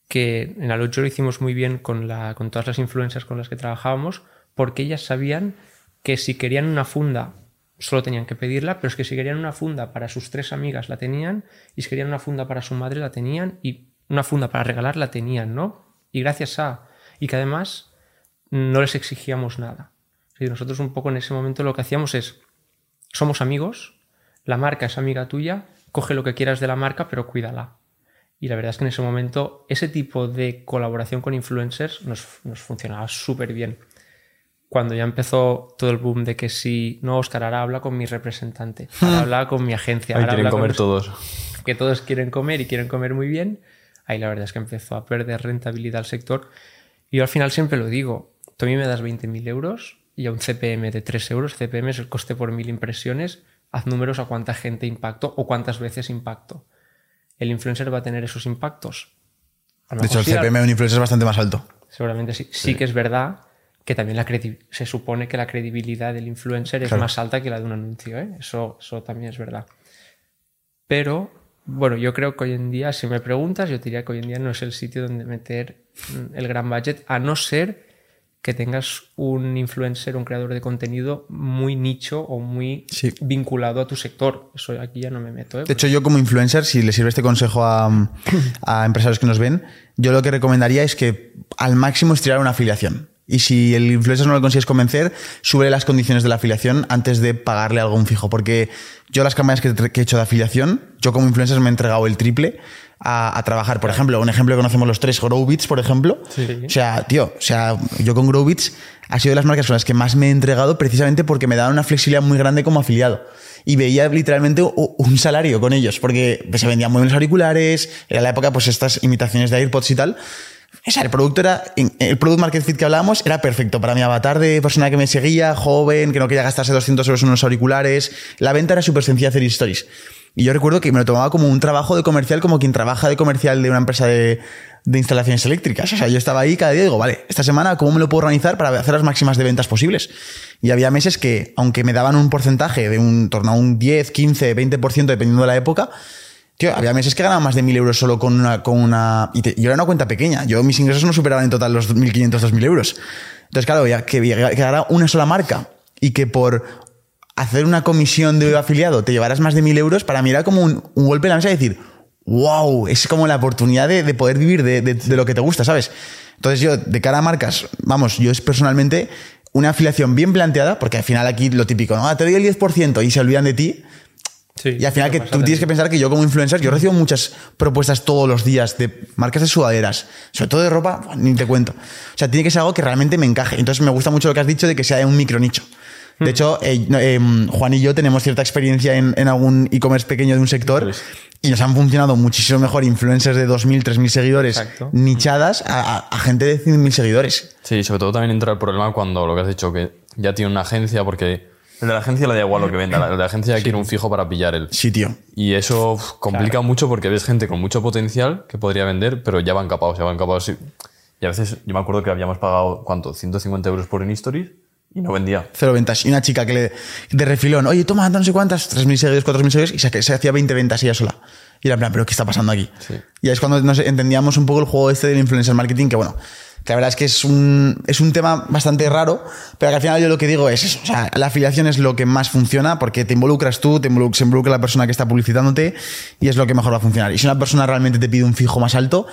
que en Alojo lo hicimos muy bien con, la, con todas las influencers con las que trabajábamos, porque ellas sabían que si querían una funda solo tenían que pedirla, pero es que si querían una funda para sus tres amigas la tenían, y si querían una funda para su madre la tenían, y una funda para regalar la tenían, ¿no? Y gracias a... Y que además no les exigíamos nada. Decir, nosotros un poco en ese momento lo que hacíamos es, somos amigos, la marca es amiga tuya, coge lo que quieras de la marca, pero cuídala. Y la verdad es que en ese momento ese tipo de colaboración con influencers nos, nos funcionaba súper bien. Cuando ya empezó todo el boom de que si no, Oscar, ahora habla con mi representante, ahora habla con mi agencia, Ahí ahora quieren habla comer todos. que todos quieren comer y quieren comer muy bien, ahí la verdad es que empezó a perder rentabilidad el sector. Y yo al final siempre lo digo, tú a mí me das 20.000 euros y a un CPM de 3 euros, CPM es el coste por mil impresiones, haz números a cuánta gente impacto o cuántas veces impacto. ¿El influencer va a tener esos impactos? De hecho, el sí, CPM de un influencer es bastante más alto. Seguramente sí. Sí que es verdad que también la se supone que la credibilidad del influencer es más alta que la de un anuncio. ¿eh? Eso, eso también es verdad. pero bueno, yo creo que hoy en día, si me preguntas, yo diría que hoy en día no es el sitio donde meter mm, el gran budget, a no ser que tengas un influencer, un creador de contenido muy nicho o muy Sí. vinculado a tu sector. Eso aquí ya no me meto. ¿eh? De hecho, yo como influencer, si le sirve este consejo a, a empresarios que nos ven, yo lo que recomendaría es que al máximo estirar una afiliación. Y si el influencer no lo consigues convencer, sube las condiciones de la afiliación antes de pagarle algún fijo. Porque yo las campañas que, que he hecho de afiliación, yo como influencer me he entregado el triple a, a trabajar. Por ejemplo, un ejemplo que conocemos los tres, Growbits, por ejemplo. Sí. O sea, tío, o sea, yo con Growbits ha sido de las marcas con las que más me he entregado precisamente porque me daban una flexibilidad muy grande como afiliado. Y veía literalmente un salario con ellos, porque pues, se vendían muy buenos auriculares, era la época, pues estas imitaciones de AirPods y tal. O sea, el producto era, el product market fit que hablábamos era perfecto para mi avatar de persona que me seguía, joven, que no quería gastarse 200 euros en unos auriculares. La venta era súper sencilla hacer stories. Y yo recuerdo que me lo tomaba como un trabajo de comercial, como quien trabaja de comercial de una empresa de, de instalaciones eléctricas. O sea, yo estaba ahí cada día y digo, vale, esta semana, ¿cómo me lo puedo organizar para hacer las máximas de ventas posibles? Y había meses que, aunque me daban un porcentaje de un torno a un 10, 15, 20%, dependiendo de la época, Tío, había meses que ganaba más de 1.000 euros solo con una... Con una yo era una cuenta pequeña. Yo mis ingresos no superaban en total los 1.500, 2.000 euros. Entonces, claro, ya que quedara una sola marca y que por hacer una comisión de afiliado te llevaras más de 1.000 euros, para mí era como un, golpe en la mesa y decir, wow, es como la oportunidad de, de poder vivir de, de- de lo que te gusta, ¿sabes? Entonces yo, de cara a marcas, vamos, yo es personalmente una afiliación bien planteada, porque al final aquí lo típico, ¿no? Ah, te doy el 10% y se olvidan de ti. Sí, Y al final que tú tienes que pensar que yo como influencer, yo recibo muchas propuestas todos los días de marcas de sudaderas, sobre todo de ropa, ni te cuento. O sea, tiene que ser algo que realmente me encaje. Entonces me gusta mucho lo que has dicho de que sea un micro nicho. De hecho, eh, eh, Juan y yo tenemos cierta experiencia en, en algún e-commerce pequeño de un sector Pues. y nos han funcionado muchísimo mejor influencers de 2.000, 3.000 seguidores Exacto. nichadas a, a- a gente de 100.000 seguidores. Sí, sobre todo también entra el problema cuando lo que has dicho, que ya tiene una agencia, porque el de la agencia le da igual lo que venda, el de la agencia quiere un fijo para pillar él. Sí, tío. Y eso uf, complica mucho porque ves gente con mucho potencial que podría vender, pero ya van capados, ya van capados. sí. Y a veces, yo me acuerdo que habíamos pagado, ¿cuánto? 150 euros por un Stories y no vendía. Cero ventas. Y una chica que le, de refilón, oye, toma no sé cuántas, 3.000 seguidores, 4.000 seguidores, y se, se hacía 20 ventas ella sola. Y era en plan, ¿pero qué está pasando aquí? Sí. Y es cuando nos entendíamos un poco el juego este del influencer marketing, que bueno, que la verdad es que es un, es un tema bastante raro, pero que al final yo lo que digo es eso. O sea, la afiliación es lo que más funciona porque te involucras tú, te involuc- se involucra la persona que está publicitándote y es lo que mejor va a funcionar. Y si una persona realmente te pide un fijo más alto,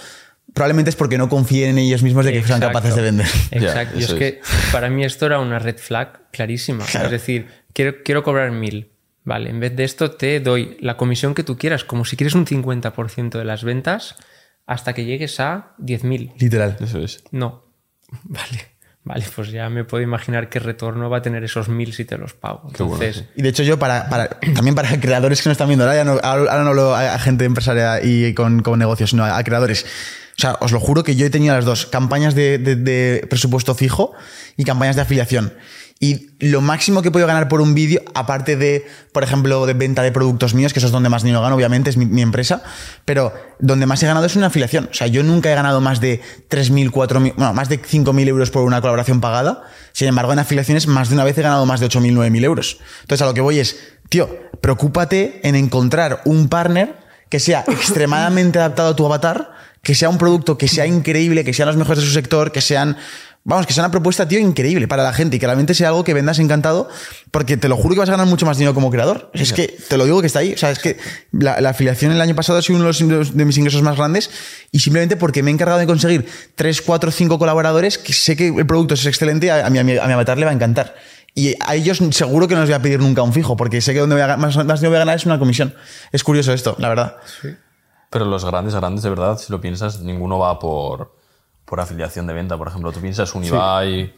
probablemente es porque no confíen en ellos mismos de que sean Exacto. capaces de vender. Exacto. y es que para mí esto era una red flag clarísima. Claro. Es decir, quiero, quiero cobrar mil. Vale, en vez de esto te doy la comisión que tú quieras, como si quieres un 50% de las ventas hasta que llegues a 10.000. Literal. Eso es. No. Vale. Vale, pues ya me puedo imaginar qué retorno va a tener esos mil si te los pago. Qué bueno, Entonces, Y de hecho yo, para, para- también para creadores que nos están viendo, ahora, ya no, ahora no hablo a, a gente empresaria y con, con negocios, sino a, a creadores. O sea, os lo juro que yo he tenido las dos, campañas de, de- de presupuesto fijo y campañas de afiliación. Y lo máximo que he podido ganar por un vídeo, aparte de, por ejemplo, de venta de productos míos, que eso es donde más dinero gano, obviamente, es mi, mi empresa, pero donde más he ganado es una afiliación. O sea, yo nunca he ganado más de 3.000, 4.000, bueno, más de 5.000 euros por una colaboración pagada. Sin embargo, en afiliaciones más de una vez he ganado más de 8.000, 9.000 euros. Entonces, a lo que voy es, tío, preocúpate en encontrar un partner que sea extremadamente adaptado a tu avatar, que sea un producto que sea increíble, que sean los mejores de su sector, que sean Vamos, que sea una propuesta, tío, increíble para la gente y que realmente sea algo que vendas encantado, porque te lo juro que vas a ganar mucho más dinero como creador. Es que te lo digo que está ahí. O sea, es que la, la afiliación el año pasado ha sido uno de, los de mis ingresos más grandes y simplemente porque me he encargado de conseguir 3, 4, 5 colaboradores que sé que el producto es excelente, a, a mi, a mi avatar le va a encantar. Y a ellos seguro que no les voy a pedir nunca un fijo, porque sé que donde voy a, más, más dinero voy a ganar es una comisión. Es curioso esto, la verdad. Pero los grandes, grandes, de verdad, si lo piensas, ninguno va por, por afiliación de venta. Por ejemplo, tú piensas Unibuy,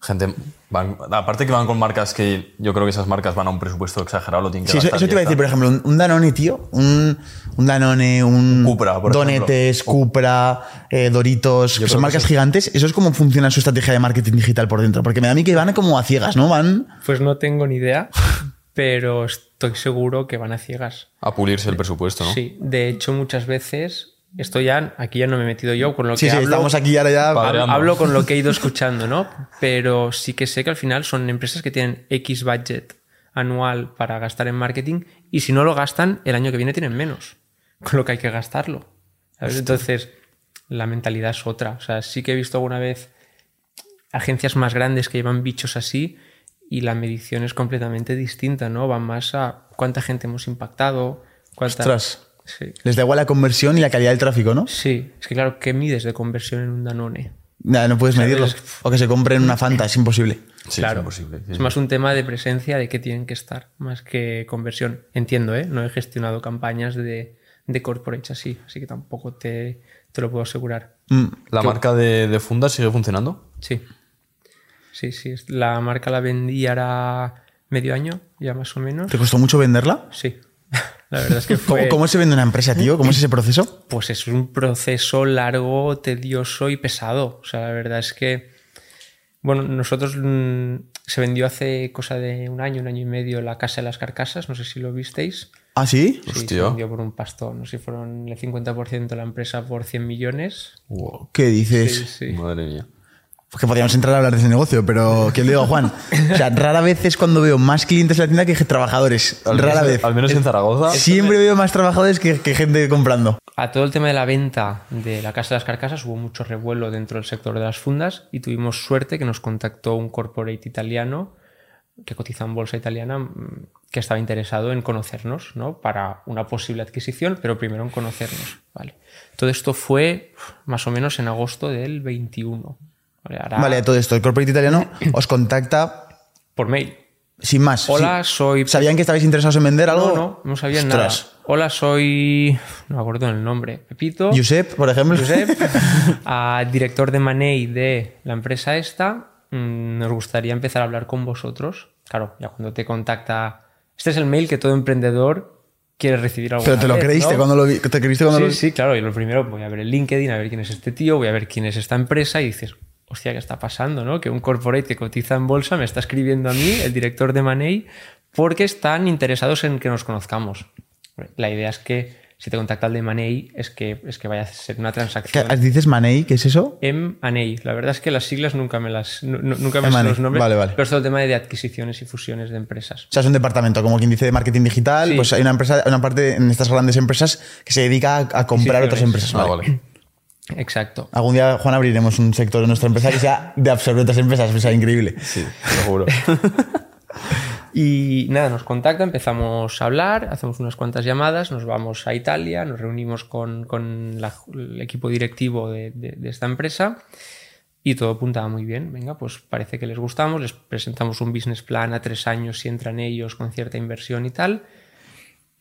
gente... Van, aparte que van con marcas que yo creo que esas marcas van a un presupuesto exagerado, lo tienen que Sí, eso, gastar eso y te iba a decir, por ejemplo, un, un Danone, tío. Un, un Danone, un Cupra, por Donetes, Cupra, eh, Doritos, que son que marcas gigantes. Eso es como funciona su estrategia de marketing digital por dentro. Porque me da a mí que van como a ciegas, ¿no? Van. pues no tengo ni idea, pero estoy seguro que van a ciegas. A pulirse el presupuesto, ¿no? Sí, de hecho muchas veces, esto ya, aquí ya no me he metido yo con lo Sí, que sí, hablo, estamos aquí ahora ya. Hablo, con lo que he ido escuchando, ¿no? Pero sí que sé que al final son empresas que tienen X budget anual para gastar en marketing y si no lo gastan, el año que viene tienen menos, con lo que hay que gastarlo. ¿sabes? Entonces, la mentalidad es otra. O sea, sí que he visto alguna vez agencias más grandes que llevan bichos así y la medición es completamente distinta, ¿no? Van más a cuánta gente hemos impactado, cuánta... Ostras. Sí. Les da igual la conversión y la calidad del tráfico, ¿no? Sí, es que claro, ¿qué mides de conversión en un Danone? Nada, no puedes medirlo. O que se compren una Fanta, es imposible. Sí, claro, es imposible. es más un tema de presencia de que tienen que estar, más que conversión. Entiendo, ¿eh? No he gestionado campañas de, de corporates así, así que tampoco te, te lo puedo asegurar. Mm. ¿La marca de, de fundas sigue funcionando? Sí. Sí, sí. La marca la vendí ahora medio año, ya más o menos. ¿Te costó mucho venderla? Sí. La verdad es que ¿Cómo, fue... cómo se vende una empresa, tío? ¿Cómo es ese proceso? Pues es un proceso largo, tedioso y pesado. O sea, la verdad es que, bueno, nosotros mm, se vendió hace cosa de un año, un año y medio la Casa de las Carcasas, no sé si lo visteis. ¿Ah, sí? Sí, se vendió por un pastón, no sé si fueron el 50% de la empresa por 100 millones. Wow. ¿Qué dices? Sí, sí. Madre mía. Pues que podríamos entrar a hablar de ese negocio, pero ¿qué le digo, Juan? O sea, rara vez es cuando veo más clientes en la tienda que trabajadores. Al Rara menos, vez. Al menos en Zaragoza. Siempre veo más trabajadores que, que gente comprando. A todo el tema de la venta de la Casa de las Carcasas hubo mucho revuelo dentro del sector de las fundas y tuvimos suerte que nos contactó un corporate italiano que cotiza en bolsa italiana mm, que estaba interesado en conocernos ¿no? para una posible adquisición, pero primero en conocernos. ¿vale? Todo esto fue más o menos en agosto del 21. ¿Vale? Ahora, Vale, todo esto. El corporate italiano os contacta Por mail. sin más. Hola, Sí. soy ¿Sabían que estabais interesados en vender algo? No, no, no sabía Ostras. nada. Hola, soy. No me acuerdo el nombre. Pepito. Josep, por ejemplo. Josep, a director de Money de la empresa esta. mm, Nos gustaría empezar a hablar con vosotros. Claro, ya cuando te contacta. Este es el mail que todo emprendedor quiere recibir alguna Pero te lo vez, creíste ¿no? cuando lo vi. ¿Te creíste cuando Sí, lo vi? sí, claro. Y lo primero, voy a ver el LinkedIn, a ver quién es este tío, voy a ver quién es esta empresa y dices, hostia, ¿qué está pasando? ¿no? Que un corporate que cotiza en bolsa me está escribiendo a mí, el director de Money, porque están interesados en que nos conozcamos. La idea es que si te contacta el de Money es que, es que vaya a ser una ¿Qué- transacción. ¿Dices Manei? ¿Qué es eso? M&A. La verdad es que las siglas nunca me las nu- nu- nunca me los nombres. Vale, vale. Pero es todo el tema de adquisiciones y fusiones de empresas. O sea, es un departamento, como quien dice de marketing digital, Sí. pues hay una empresa, una parte en estas grandes empresas que se dedica a, a comprar otras empresas. Ah, Vale. vale. Exacto. Algún día, Juan, abriremos un sector en nuestra empresa que sea de absorber otras empresas, o sea, increíble. Sí, lo juro. Y nada, nos contacta, empezamos a hablar, hacemos unas cuantas llamadas, nos vamos a Italia, nos reunimos con, con la- el equipo directivo de, de- de esta empresa y todo apuntaba muy bien. Venga, pues parece que les gustamos, les presentamos un business plan a tres años si entran ellos con cierta inversión y tal.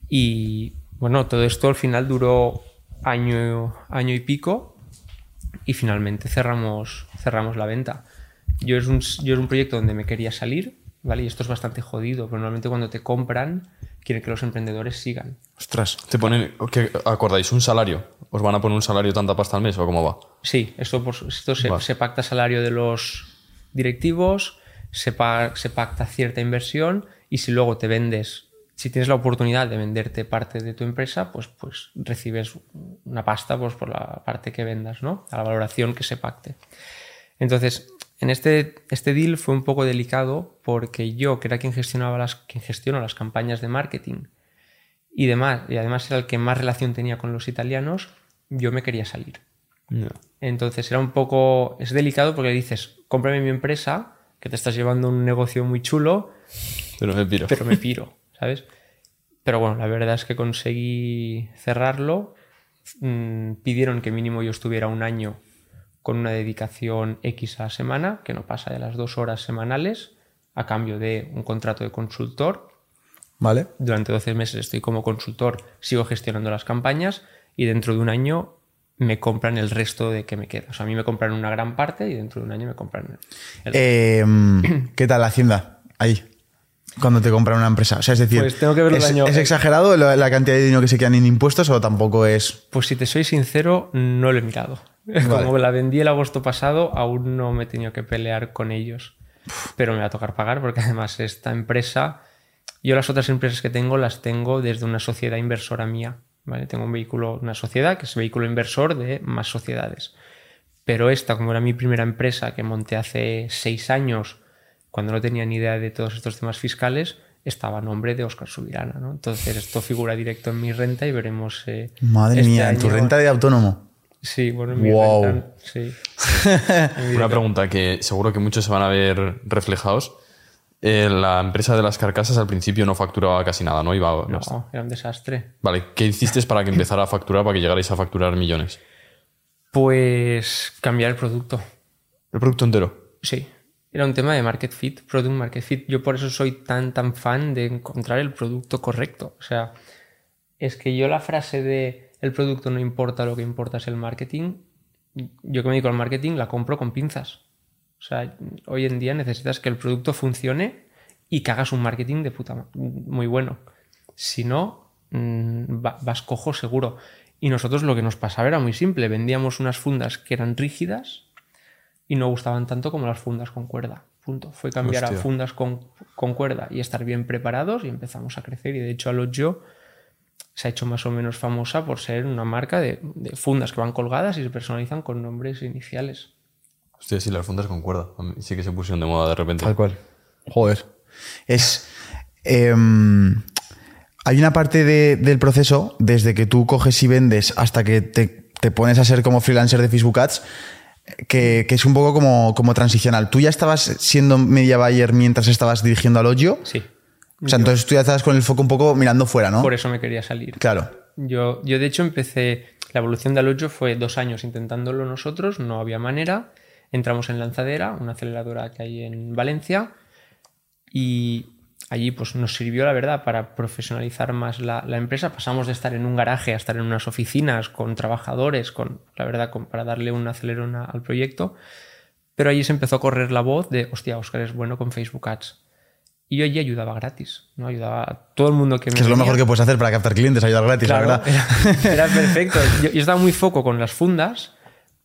Y bueno, todo esto al final duró año, año y pico y finalmente cerramos, cerramos la venta. Yo es, un, yo es un proyecto donde me quería salir, ¿vale? Y esto es bastante jodido, pero normalmente cuando te compran quieren que los emprendedores sigan. Ostras. Te ponen, ¿qué, ¿acordáis? ¿Un salario? ¿Os van a poner un salario tanta pasta al mes o cómo va? Sí, esto, por- esto se, Vale. se pacta salario de los directivos, se, pa- se pacta cierta inversión y si luego te vendes, si tienes la oportunidad de venderte parte de tu empresa, pues, pues recibes una pasta pues, por la parte que vendas, ¿no? A la valoración que se pacte. Entonces, en este, este deal fue un poco delicado porque yo, que era quien gestionaba las, quien gestiona las campañas de marketing y demás, y además era el que más relación tenía con los italianos, yo me quería salir. Entonces era un poco. Es delicado porque dices, cómprame mi empresa, que te estás llevando un negocio muy chulo, Pero me piro. pero me piro, ¿sabes? Pero bueno, la verdad es que conseguí cerrarlo. Mm, pidieron que mínimo yo estuviera un año con una dedicación X a la semana, que no pasa de las dos horas semanales, a cambio de un contrato de consultor. ¿Vale? Durante 12 meses estoy como consultor, sigo gestionando las campañas y dentro de un año me compran el resto de que me queda. O sea, a mí me compran una gran parte y dentro de un año me compran el Eh, ¿Qué tal la Hacienda ahí? Cuando te compran una empresa. O sea, es decir, Pues tengo que verlo ¿es, ¿es exagerado la, la cantidad de dinero que se quedan en impuestos o tampoco es. Pues si te soy sincero, no lo he mirado. Como la vendí el agosto pasado, aún no me he tenido que pelear con ellos. Pero me va a tocar pagar porque además esta empresa, yo las otras empresas que tengo las tengo desde una sociedad inversora mía. ¿vale? Tengo un vehículo, una sociedad que es vehículo inversor de más sociedades. Pero esta, como era mi primera empresa que monté hace seis años, cuando no tenía ni idea de todos estos temas fiscales, estaba a nombre de Oscar Subirana, ¿no? Entonces esto figura directo en mi renta y veremos... eh, Madre este mía, en tu año- renta de autónomo. Sí, bueno, en mi Wow. renta, sí. Una pregunta que seguro que muchos se van a ver reflejados. Eh, la empresa de las carcasas al principio no facturaba casi nada, ¿no? Iba, No, era un desastre. Vale, ¿qué hiciste para que empezara a facturar, para que llegarais a facturar millones? Pues cambiar el producto. El producto entero. Sí, era un tema de market fit, product market fit. Yo por eso soy tan, tan fan de encontrar el producto correcto. O sea, es que yo la frase de el producto no importa, lo que importa es el marketing, yo que me dedico al marketing la compro con pinzas. O sea, hoy en día necesitas que el producto funcione y que hagas un marketing de puta muy bueno. Si no, mm, va- vas cojo seguro. Y nosotros lo que nos pasaba era muy simple. Vendíamos unas fundas que eran rígidas, y no gustaban tanto como las fundas con cuerda. Punto. Fue cambiar Hostia. a fundas con, con cuerda y estar bien preparados y empezamos a crecer. Y de hecho, Alogio se ha hecho más o menos famosa por ser una marca de, de fundas que van colgadas y se personalizan con nombres iniciales. Hostia, sí, las fundas con cuerda. A Sí que se pusieron de moda de repente. Tal cual. Joder. Es. em, hay una parte de- del proceso, desde que tú coges y vendes hasta que te, te pones a ser como freelancer de Facebook Ads, que, que es un poco como, como transicional. ¿Tú ya estabas siendo media buyer mientras estabas dirigiendo al Ojo? Sí. O sea, entonces tú ya estabas con el foco un poco mirando fuera, ¿no? Por eso me quería salir. Claro. Yo, yo de hecho empecé, la evolución de Alogio fue dos años intentándolo nosotros, no había manera. Entramos en Lanzadera, una aceleradora que hay en Valencia, y allí pues nos sirvió, la verdad, para profesionalizar más la, la empresa. Pasamos de estar en un garaje a estar en unas oficinas con trabajadores, con, la verdad, con- para darle un acelerón a- al proyecto. Pero allí se empezó a correr la voz de, hostia, Oscar es bueno con Facebook Ads. Y yo allí ayudaba gratis, ¿no? Ayudaba a todo el mundo que me Que es lo mejor que puedes hacer para captar clientes, ayudar gratis, Claro, la verdad. Era, era perfecto. Yo, yo estaba muy foco con las fundas,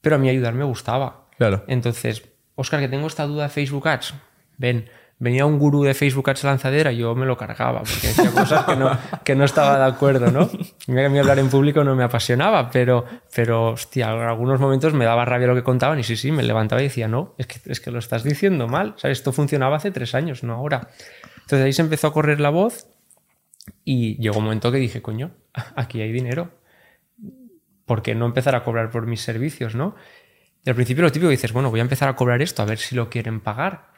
pero a mí ayudar me gustaba. Claro. Entonces, Oscar, que tengo esta duda de Facebook Ads, ven, venía un gurú de Facebook Ads lanzadera, yo me lo cargaba, porque decía cosas que no, que no estaba de acuerdo, ¿no? Mira que a mí hablar en público no me apasionaba, pero, pero hostia, en algunos momentos me daba rabia lo que contaban y sí, sí, me levantaba y decía, no, es que, es que lo estás diciendo mal, ¿sabes? Esto funcionaba hace tres años, no ahora. Entonces ahí se empezó a correr la voz y llegó un momento que dije, coño, aquí hay dinero. ¿Por qué no empezar a cobrar por mis servicios, no? Y al principio lo típico dices, bueno, voy a empezar a cobrar esto, a ver si lo quieren pagar.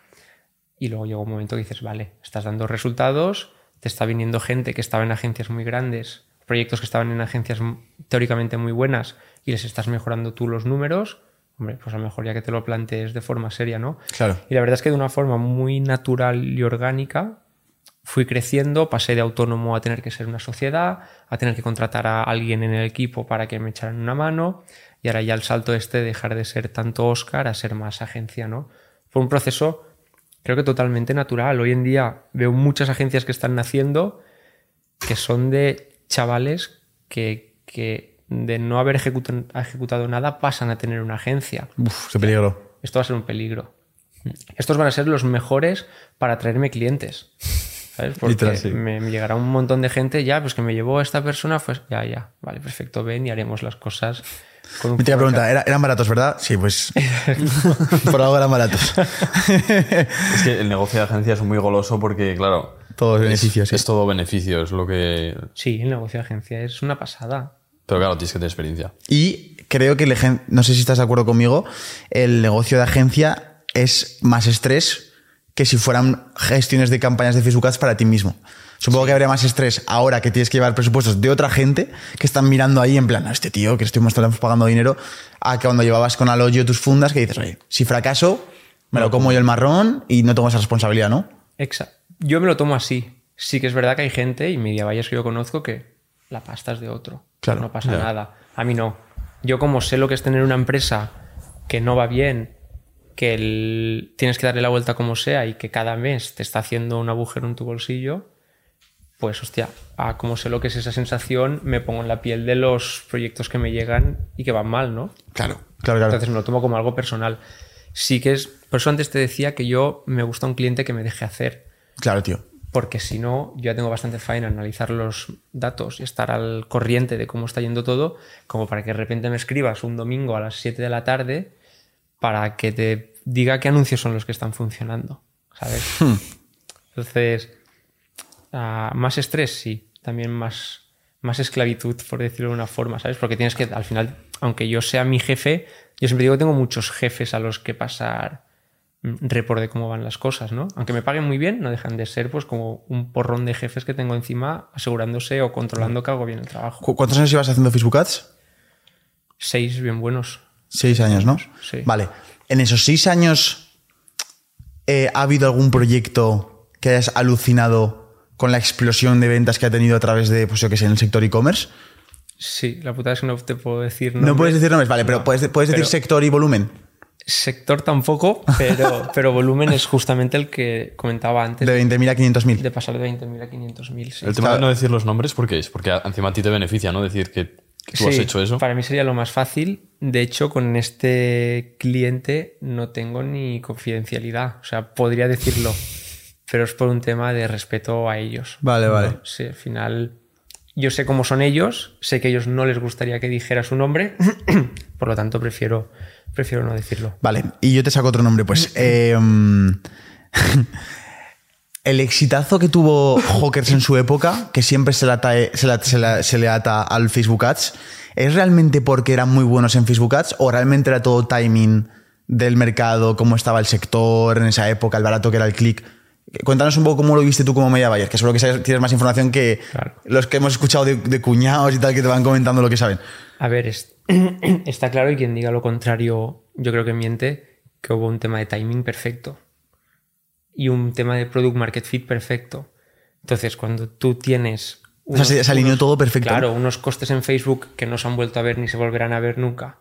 Y luego llegó un momento que dices, vale, estás dando resultados, te está viniendo gente que estaba en agencias muy grandes, proyectos que estaban en agencias teóricamente muy buenas y les estás mejorando tú los números. Hombre, pues a lo mejor ya que te lo plantees de forma seria, ¿no? Claro. Y la verdad es que de una forma muy natural y orgánica fui creciendo, pasé de autónomo a tener que ser una sociedad, a tener que contratar a alguien en el equipo para que me echaran una mano y ahora ya el salto este de dejar de ser tanto Oscar a ser más agencia, ¿no? Fue un proceso creo que totalmente natural. Hoy en día veo muchas agencias que están naciendo que son de chavales que, que de no haber ejecuta- ejecutado nada pasan a tener una agencia Uf, qué peligro. esto va a ser un peligro. Estos van a ser los mejores para traerme clientes. ¿Sabes? Porque Literal, sí. me, me llegará un montón de gente, ya, pues que me llevó esta persona, pues ya, ya, vale, perfecto, ven y haremos las cosas con Me te iba a poco de preguntar, ¿era- ¿eran baratos, verdad? Sí, pues. por algo eran baratos. Es que el negocio de agencia es muy goloso porque, claro. Todo es es- beneficio, sí. Es todo beneficio, es lo que. Sí, el negocio de agencia es una pasada. Pero claro, tienes que tener experiencia. Y creo que, el egen- no sé si estás de acuerdo conmigo, el negocio de agencia es más estrés que si fueran gestiones de campañas de Facebook Ads para ti mismo. Supongo que habría más estrés ahora que tienes que llevar presupuestos de otra gente que están mirando ahí en plan, "Ah, este tío que estoy estamos pagando dinero, a que cuando llevabas con Alogio tus fundas que dices, oye, si fracaso, me lo como yo el marrón y no tengo esa responsabilidad, ¿no? Exacto. Yo me lo tomo así. Sí que es verdad que hay gente y media valles que yo conozco que la pasta es de otro. Claro, No pasa nada. A mí no. Yo como sé lo que es tener una empresa que no va bien, que el- tienes que darle la vuelta como sea y que cada mes te está haciendo un agujero en tu bolsillo, pues hostia, a como sé lo que es esa sensación, me pongo en la piel de los proyectos que me llegan y que van mal, ¿no? Claro, claro, claro. Entonces me lo tomo como algo personal. Sí que es, por eso antes te decía que yo me gusta un cliente que me deje hacer, claro, tío. porque si no, yo ya tengo bastante faena en analizar los datos y estar al corriente de cómo está yendo todo, como para que de repente me escribas un domingo a las 7 de la tarde para que te diga qué anuncios son los que están funcionando, ¿sabes? Entonces, Más estrés, sí. También más, más esclavitud, por decirlo de una forma, ¿sabes? Porque tienes que, al final, aunque yo sea mi jefe, yo siempre digo que tengo muchos jefes a los que pasar mm, report de cómo van las cosas, ¿no? Aunque me paguen muy bien, no dejan de ser pues como un porrón de jefes que tengo encima asegurándose o controlando que hago bien el trabajo. ¿Cu- ¿Cuántos años llevas haciendo Facebook Ads? Seis bien buenos. Seis años, ¿no? Sí. Vale. En esos seis años, eh, ¿ha habido algún proyecto que hayas alucinado con la explosión de ventas que ha tenido a través de, pues yo que sé, en el sector e-commerce? Sí, la puta es que no te puedo decir No nombres. puedes decir nombres, vale, pero No, puedes, puedes decir pero- sector y volumen. Sector tampoco, pero, pero volumen es justamente el que comentaba antes De 20.000 a 500.000. de pasar de 20.000 a 500.000. Sí. El tema de no decir los nombres, ¿por qué es? Porque encima a ti te beneficia, ¿no? Decir que, que tú has hecho eso. Para mí sería lo más fácil. De hecho, con este cliente no tengo ni confidencialidad. O sea, podría decirlo, pero es por un tema de respeto a ellos. Vale, vale. Sí, al final yo sé cómo son ellos, sé que a ellos no les gustaría que dijera su nombre, por lo tanto prefiero, prefiero no decirlo. Vale, y yo te saco otro nombre, pues. eh, el exitazo que tuvo Hawkers en su época, que siempre se le, ata- se la- se la- se le ata al Facebook Ads, ¿es realmente porque eran muy buenos en Facebook Ads o realmente era todo timing del mercado, cómo estaba el sector en esa época, el barato que era el click? Cuéntanos un poco cómo lo viste tú como media buyer, que seguro que sabes- tienes más información que Claro. los que hemos escuchado de, de cuñados y tal que te van comentando lo que saben. A ver, es- está claro y quien diga lo contrario, yo creo que miente, que hubo un tema de timing perfecto y un tema de product market fit perfecto. Entonces, cuando tú tienes... O sea, se- alineó todo perfecto, Claro, unos costes en Facebook que no se han vuelto a ver ni se volverán a ver nunca.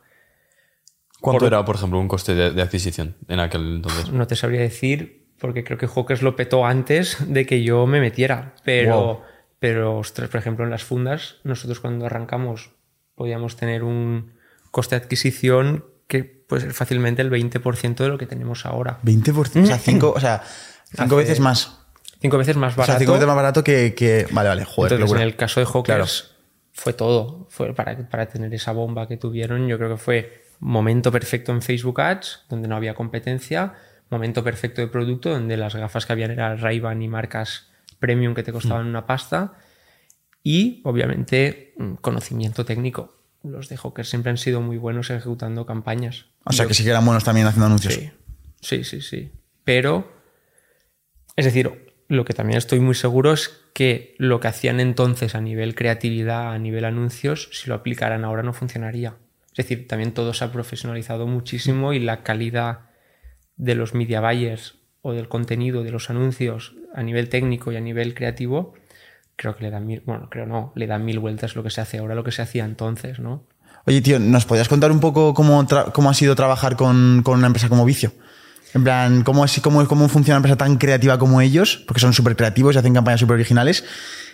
¿Cuánto por- era, por ejemplo, un coste de, de adquisición en aquel entonces? No te sabría decir porque creo que Hawkers lo petó antes de que yo me metiera. Pero, Wow. pero ostras, por ejemplo, en las fundas, nosotros cuando arrancamos podíamos tener un coste de adquisición que puede ser fácilmente el 20% de lo que tenemos ahora. 20%, o sea, 5 o sea, cinco Hace- veces más. Cinco veces más O sea, barato. cinco veces más barato que. que- Vale, vale, joder, Entonces, en el caso de Hawkers fue todo. Fue para, para tener esa bomba que tuvieron, yo creo que fue momento perfecto en Facebook Ads, donde no había competencia, momento perfecto de producto, donde las gafas que habían eran Ray-Ban y marcas premium que te costaban Mm. una pasta, y obviamente mm, conocimiento técnico. Los de Hawkers siempre han sido muy buenos ejecutando campañas. O sea, Yo- que sí que eran buenos también haciendo anuncios. Sí, sí, sí, sí. Pero, es decir, lo que también estoy muy seguro es que lo que hacían entonces a nivel creatividad, a nivel anuncios, si lo aplicaran ahora no funcionaría. Es decir, también todo se ha profesionalizado muchísimo y la calidad de los media buyers o del contenido de los anuncios a nivel técnico y a nivel creativo, creo que le dan mil, bueno, creo no, le dan mil vueltas lo que se hace ahora, lo que se hacía entonces, ¿no? Oye, tío, ¿nos podías contar un poco cómo, cómo ha sido trabajar con, con una empresa como Vicio? En plan, ¿cómo, es, cómo, cómo funciona una empresa tan creativa como ellos? Porque son súper creativos y hacen campañas súper originales.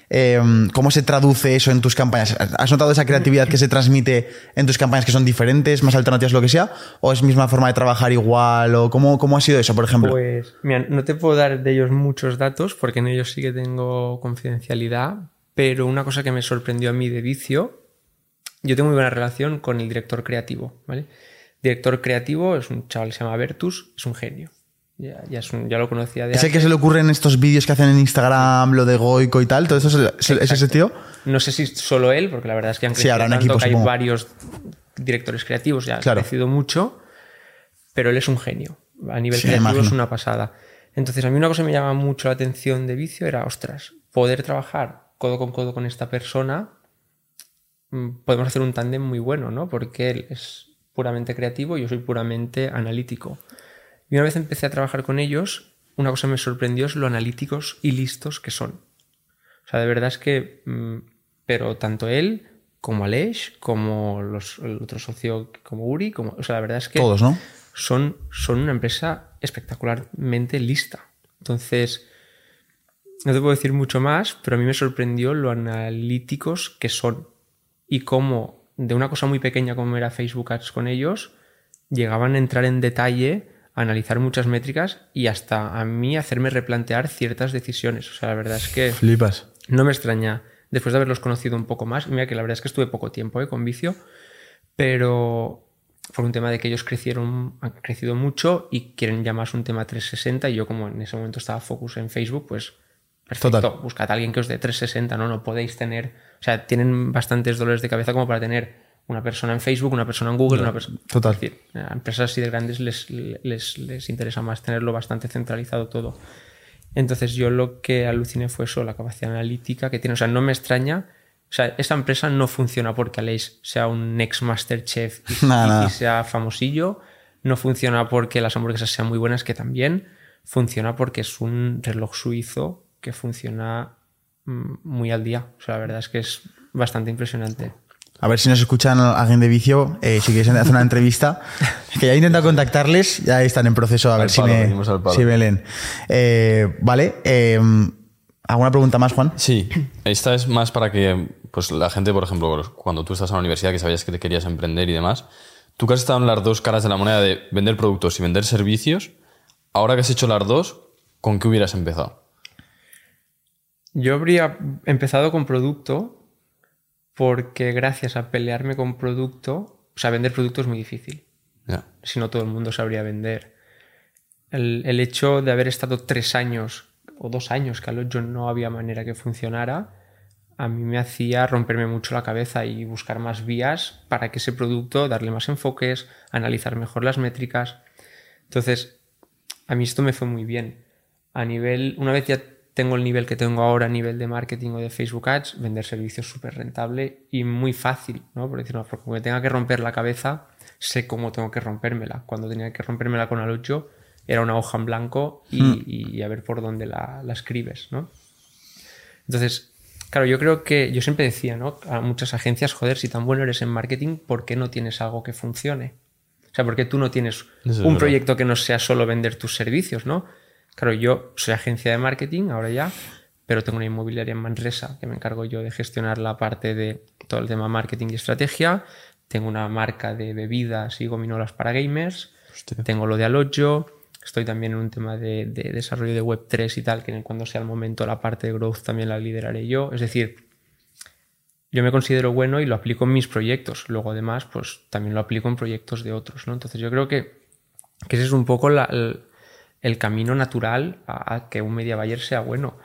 Eh, ¿Cómo se traduce eso en tus campañas? ¿Has notado esa creatividad que se transmite en tus campañas que son diferentes, más alternativas, lo que sea? ¿O es misma forma de trabajar igual? ¿O cómo, cómo ha sido eso, por ejemplo? Pues, mira, no te puedo dar de ellos muchos datos porque en ellos sí que tengo confidencialidad, pero una cosa que me sorprendió a mí de vicio, yo tengo muy buena relación con el director creativo. Director creativo es un chaval que se llama Vertus, es un genio. Ya, ya, es un- ya lo conocía de ¿Es el que se le ocurre en estos vídeos que hacen en Instagram, lo de Goico y tal? ¿Todo eso es, el- es ese tío? No sé si solo él, porque la verdad es que han Sí, crecido un tanto equipo, que hay varios directores creativos, ya Claro. han crecido mucho, pero él es un genio. A nivel Sí, creativo es una pasada. Entonces, a mí una cosa que me llama mucho la atención de Vicio era, ostras, poder trabajar codo con codo con esta persona, mm, podemos hacer un tándem muy bueno, ¿no? Porque él es puramente creativo y yo soy puramente analítico. Y una vez empecé a trabajar con ellos, una cosa me sorprendió es lo analíticos y listos que son. O sea, de verdad es que, mm, pero tanto él como Aleix, como los, el otro socio, como Uri, como, o sea, la verdad es que Todos, ¿no? son, son una empresa espectacularmente lista. Entonces, no te puedo decir mucho más, pero a mí me sorprendió lo analíticos que son y cómo de una cosa muy pequeña como era Facebook Ads con ellos, llegaban a entrar en detalle, analizar muchas métricas y hasta a mí hacerme replantear ciertas decisiones. O sea, la verdad es que Flipas. no me extraña, después de haberlos conocido un poco más, mira que la verdad es que estuve poco tiempo ¿eh? con vicio, pero por un tema de que ellos crecieron, han crecido mucho y quieren ya más un tema 360 y yo como en ese momento estaba focus en Facebook, pues Perfecto, Total. buscad a alguien que os dé 360, ¿no? No podéis tener, o sea, tienen bastantes dolores de cabeza como para tener una persona en Facebook, una persona en Google, una persona... Total. Es decir, a empresas así de grandes les, les, les interesa más tenerlo bastante centralizado todo. Entonces yo lo que aluciné fue eso, la capacidad analítica que tiene. O sea, no me extraña. O sea, esta empresa no funciona porque Aleix sea un ex Masterchef y, y sea famosillo. No funciona porque las hamburguesas sean muy buenas, que también. Funciona porque es un reloj suizo que funciona mm, muy al día. O sea, la verdad es que es bastante impresionante. A ver si nos escuchan alguien de vicio, eh, si queréis hacer una entrevista. Que ya he intentado contactarles, ya están en proceso a ver si palo, me, venimos al palo. si me leen. Eh, vale, eh, ¿alguna pregunta más, Juan? Sí, esta es más para que pues, la gente, por ejemplo, cuando tú estás en la universidad, que sabías que te querías emprender y demás, tú que has estado en las dos caras de la moneda de vender productos y vender servicios, ahora que has hecho las dos, ¿con qué hubieras empezado? Yo habría empezado con producto porque gracias a pelearme con producto, o sea, vender producto es muy difícil. Si no, todo el mundo sabría vender. El, el hecho de haber estado tres años o dos años que al yo no había manera que funcionara, a mí me hacía romperme mucho la cabeza y buscar más vías para que ese producto, darle más enfoques, analizar mejor las métricas. Entonces, a mí esto me fue muy bien. A nivel, una vez ya tengo el nivel que tengo ahora a nivel de marketing o de Facebook Ads, vender servicios súper rentable y muy fácil, ¿no? Por decirlo, porque me tenga que romper la cabeza, sé cómo tengo que rompérmela. Cuando tenía que rompérmela con Alocho, era una hoja en blanco y, y- y a ver por dónde la, la escribes, ¿no? Entonces, claro, yo creo que yo siempre decía, ¿no? A muchas agencias, joder, si tan bueno eres en marketing, ¿por qué no tienes algo que funcione? O sea, ¿por qué tú no tienes Eso un proyecto que no sea solo vender tus servicios, ¿no? Claro, yo soy agencia de marketing ahora ya, pero tengo una inmobiliaria en Manresa que me encargo yo de gestionar la parte de todo el tema marketing y estrategia. Tengo una marca de bebidas y gominolas para gamers. Hostia. Tengo lo de Alojo. Estoy también en un tema de, de desarrollo de Web3 y tal, que cuando sea el momento la parte de growth también la lideraré yo. Es decir, yo me considero bueno y lo aplico en mis proyectos. Luego, además, pues también lo aplico en proyectos de otros, ¿no? Entonces, yo creo que, que ese es un poco la- el, el camino natural a, a que un media buyer sea bueno.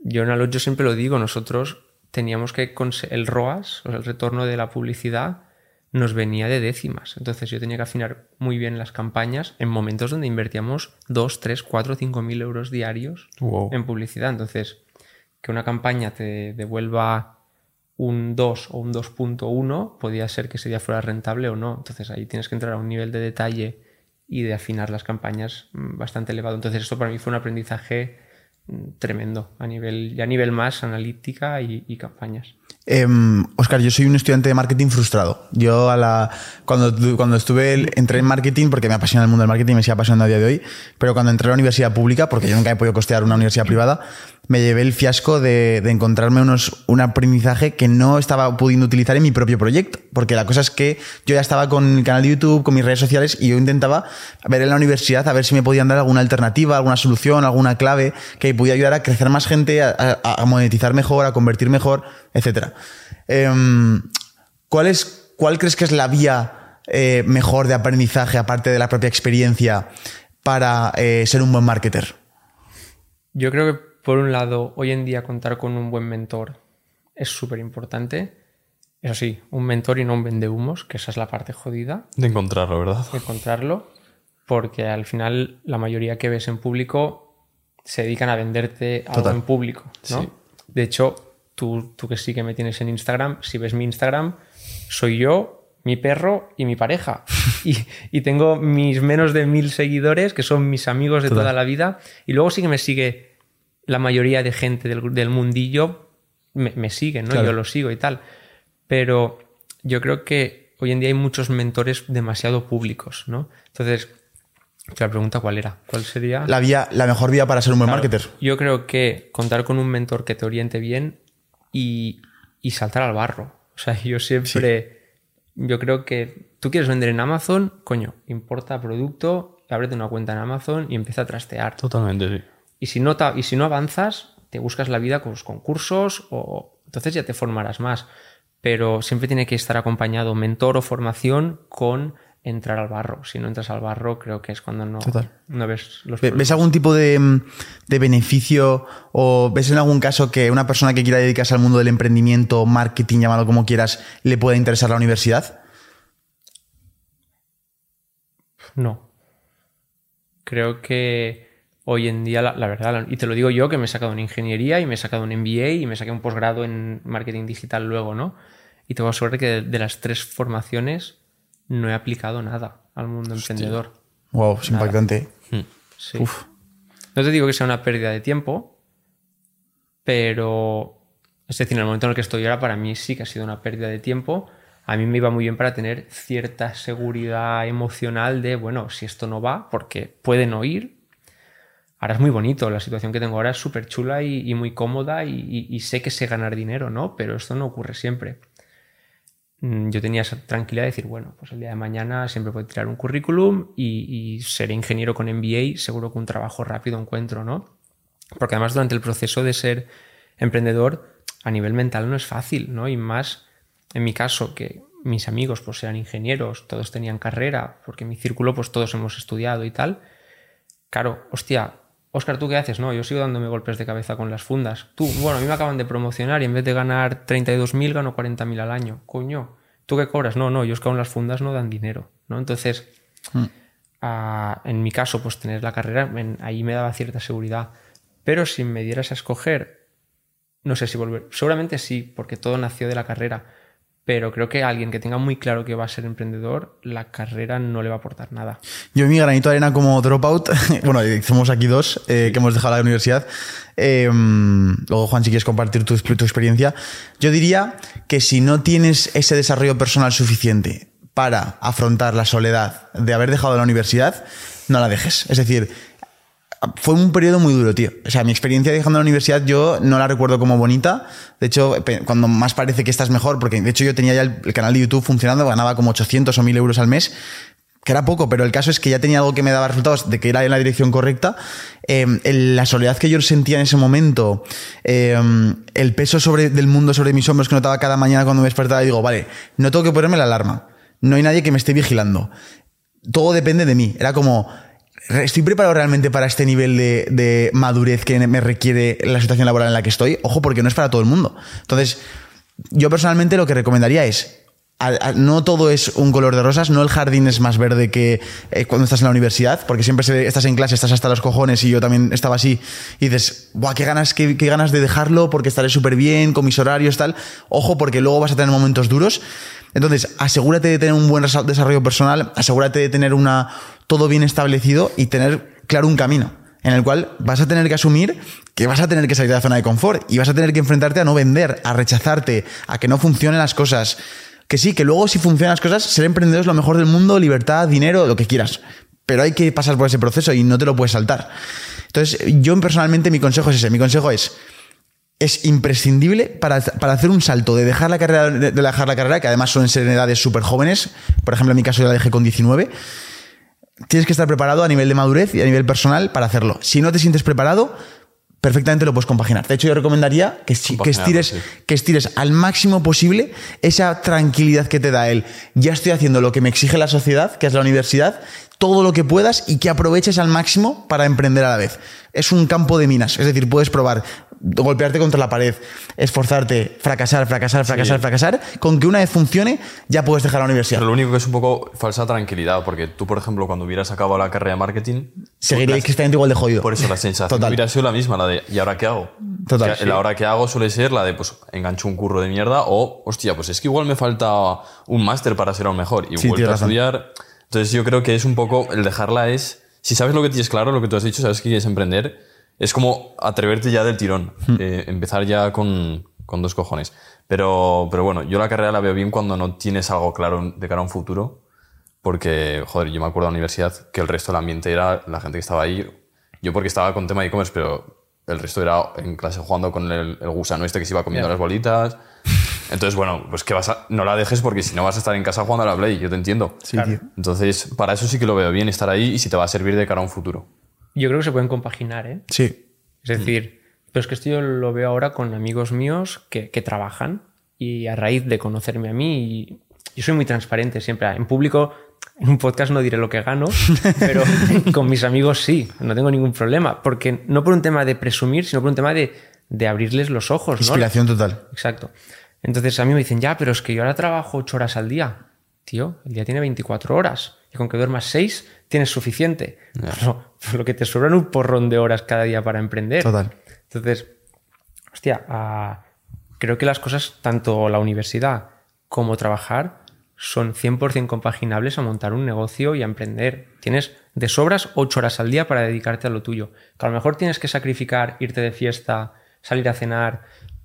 Yo en Alot yo siempre lo digo, nosotros teníamos que el ROAS, o sea, el retorno de la publicidad, nos venía de décimas. Entonces yo tenía que afinar muy bien las campañas en momentos donde invertíamos 2, 3, 4, 5 mil euros diarios Wow. en publicidad. Entonces, que una campaña te devuelva un 2 o un 2.1, podía ser que ese día fuera rentable o no. Entonces ahí tienes que entrar a un nivel de detalle y de afinar las campañas mm, bastante elevado. Entonces esto para mí fue un aprendizaje mm, tremendo a nivel, ya a nivel más analítica y, y campañas. Oscar, yo soy un estudiante de marketing frustrado. Yo a la, cuando, cuando estuve, entré en marketing, porque me apasiona el mundo del marketing me sigue apasionando a día de hoy, pero cuando entré a la universidad pública, porque yo nunca he podido costear una universidad privada, me llevé el fiasco de, encontrarme unos, un aprendizaje que no estaba pudiendo utilizar en mi propio proyecto. Porque la cosa es que yo ya estaba con mi canal de YouTube, con mis redes sociales, y yo intentaba ver en la universidad a ver si me podían dar alguna alternativa, alguna solución, alguna clave que pudiera ayudar a crecer más gente, a monetizar mejor, a convertir mejor, etcétera. Em, ¿cuál, es, ¿Cuál crees que es la vía eh, mejor de aprendizaje, aparte de la propia experiencia, para eh, ser un buen marketer? Yo creo que, por un lado, hoy en día contar con un buen mentor es súper importante. Eso sí, un mentor y no un vendehumos, que esa es la parte jodida, De encontrarlo, ¿verdad? encontrarlo, porque al final la mayoría que ves en público se dedican a venderte algo Total. en público, ¿no? Sí. De hecho, tú, tú que sí que me tienes en Instagram, si ves mi Instagram, soy yo, mi perro y mi pareja. Y, y tengo mis menos de mil seguidores, que son mis amigos de Total. toda la vida. Y luego sí que me sigue la mayoría de gente del, del mundillo, me, me siguen, ¿no? Claro. Yo lo sigo y tal. Pero yo creo que hoy en día hay muchos mentores demasiado públicos, ¿no? Entonces, la pregunta cuál era, ¿cuál sería? La, vía, la mejor vía para ser un buen Claro, marketer. Yo creo que contar con un mentor que te oriente bien y, y saltar al barro. O sea, yo siempre, yo creo que tú quieres vender en Amazon, coño, importa producto, ábrete una cuenta en Amazon y empieza a trastear. Totalmente, sí. Y si no, y si no avanzas, te buscas la vida con los concursos o entonces ya te formarás más. Pero siempre tiene que estar acompañado mentor o formación con entrar al barro. Si no entras al barro, creo que es cuando no, no ves los Ve- ¿Ves algún tipo de, mm, de beneficio o ves en algún caso que una persona que quiera dedicarse al mundo del emprendimiento, marketing, llámalo como quieras, le pueda interesar la universidad? No. Creo que hoy en día, la, la verdad, y te lo digo yo, que me he sacado una ingeniería y me he sacado un MBA y me saqué un posgrado en marketing digital luego, ¿no? Y te voy a asegurar que de, de las tres formaciones no he aplicado nada al mundo emprendedor. Wow, es impactante. Sí. No te digo que sea una pérdida de tiempo, pero es decir, en el momento en el que estoy ahora, para mí sí que ha sido una pérdida de tiempo. A mí me iba muy bien para tener cierta seguridad emocional de, bueno, si esto no va, porque pueden oír. Ahora es muy bonito, la situación que tengo ahora es súper chula y, y muy cómoda y, y- y sé que sé ganar dinero, ¿no? Pero esto no ocurre siempre. Mm, Yo tenía esa tranquilidad de decir, bueno, pues el día de mañana siempre puedo tirar un currículum y, y seré ingeniero con MBA, seguro que un trabajo rápido encuentro, ¿no? Porque además durante el proceso de ser emprendedor, a nivel mental no es fácil, ¿no? Y más en mi caso, que mis amigos pues eran ingenieros, todos tenían carrera, porque en mi círculo pues todos hemos estudiado y tal. Claro, hostia, Oscar, ¿tú qué haces? No, yo sigo dándome golpes de cabeza con las fundas. Tú, bueno, a mí me acaban de promocionar y en vez de ganar 32.000 gano 40.000 al año. Coño, ¿tú qué cobras? No, no, yo es que aún las fundas no dan dinero, ¿no? Entonces, ah, en mi caso, pues tener la carrera, en- ahí me daba cierta seguridad. Pero si me dieras a escoger, no sé si volver. Seguramente sí, porque todo nació de la carrera. Pero creo que alguien que tenga muy claro que va a ser emprendedor, la carrera no le va a aportar nada. Yo mi granito de arena como dropout, bueno, somos aquí dos eh, que hemos dejado la universidad. Eh, luego, Juan, si quieres compartir tu, tu experiencia. Yo diría que si no tienes ese desarrollo personal suficiente para afrontar la soledad de haber dejado la universidad, no la dejes. Es decir, fue un periodo muy duro, tío. O sea, mi experiencia dejando la universidad yo no la recuerdo como bonita. De hecho, cuando más parece que estás mejor, porque de hecho yo tenía ya el, canal de YouTube funcionando, ganaba como 800 o 1000 euros al mes, que era poco, pero el caso es que ya tenía algo que me daba resultados de que era en la dirección correcta. Eh, la soledad que yo sentía en ese momento, eh, el peso del mundo sobre mis hombros que notaba cada mañana cuando me despertaba, digo, vale, no tengo que ponerme la alarma. No hay nadie que me esté vigilando todo depende de mí. Era como, ¿estoy preparado realmente para este nivel de, madurez que me requiere la situación laboral en la que estoy? Ojo, porque no es para todo el mundo. Entonces, yo personalmente lo que recomendaría es, no todo es un color de rosas, no el jardín es más verde que eh, cuando estás en la universidad, porque siempre estás en clase, estás hasta los cojones y yo también estaba así, y dices, Buah, qué ganas, qué, ganas de dejarlo porque estaré súper bien con mis horarios, tal. Ojo, porque luego vas a tener momentos duros. Entonces, asegúrate de tener un buen desarrollo personal, asegúrate de tener una, todo bien establecido y tener claro un camino en el cual vas a tener que asumir que vas a tener que salir de la zona de confort y vas a tener que enfrentarte a no vender, a rechazarte, a que no funcionen las cosas. Que sí, que luego si funcionan las cosas, ser emprendedor es lo mejor del mundo, libertad, dinero, lo que quieras. Pero hay que pasar por ese proceso y no te lo puedes saltar. Entonces, yo personalmente mi consejo es ese. Mi consejo es, es imprescindible para, para hacer un salto de dejar la carrera, de dejar la carrera, que además ser en edades súper jóvenes. Por ejemplo, en mi caso yo la dejé con 19 tienes que estar preparado a nivel de madurez y a nivel personal para hacerlo. Si no te sientes preparado, perfectamente lo puedes compaginar. De hecho, yo recomendaría que, estires, sí. que estires al máximo posible esa tranquilidad que te da el ya estoy haciendo lo que me exige la sociedad, que es la universidad, todo lo que puedas y que aproveches al máximo para emprender a la vez. Es un campo de minas, es decir, puedes probar golpearte contra la pared, esforzarte, fracasar, fracasar, fracasar, Sí. fracasar, con que una vez funcione ya puedes dejar la universidad. Pero lo único que es un poco falsa tranquilidad, porque tú, por ejemplo, cuando hubieras acabado la carrera de marketing, Seguiría las- exactamente igual de jodido. Por eso la sensación Total. hubiera sido la misma, la de ¿y ahora qué hago? Total, sí. La hora que hago suele ser la de pues engancho un curro de mierda o hostia, pues es que igual me falta un máster para ser aún mejor y Sí, a estudiar. Entonces yo creo que es un poco el dejarla es si sabes lo que tienes claro, lo que tú has dicho, sabes que quieres emprender, es como atreverte ya del tirón, Hmm. eh, empezar ya con, con dos cojones. Pero, pero bueno, yo la carrera la veo bien cuando no tienes algo claro de cara a un futuro. Porque, joder, yo me acuerdo de la universidad que el resto del ambiente era la gente que estaba ahí. Yo porque estaba con tema de e-commerce, pero el resto era en clase jugando con el, el gusano este que se iba comiendo las bolitas. Entonces, bueno, pues que vas a, no la dejes porque si no vas a estar en casa jugando a la Play, yo te entiendo. Sí, tío. Entonces, para eso sí que lo veo bien estar ahí y si te va a servir de cara a un futuro. Yo creo que se pueden compaginar, ¿eh? Sí. Es decir, pero es que esto yo lo veo ahora con amigos míos que, que trabajan y a raíz de conocerme a mí, y yo soy muy transparente siempre. En público En un podcast no diré lo que gano, pero con mis amigos sí, no tengo ningún problema. Porque no por un tema de presumir, sino por un tema de, de abrirles los ojos. ¿no? Inspiración total. Exacto. Entonces a mí me dicen, ya, pero es que yo ahora trabajo ocho horas al día. Tío, el día tiene 24 horas. Y con que duermas seis tienes suficiente. Pero lo que te sobran un porrón de horas cada día para emprender. Total. Entonces, hostia, ah, creo que las cosas, tanto la universidad como trabajar, son 100% compaginables a montar un negocio y a emprender. Tienes de sobras ocho horas al día para dedicarte a lo tuyo. Que a lo mejor tienes que sacrificar irte de fiesta, salir a cenar,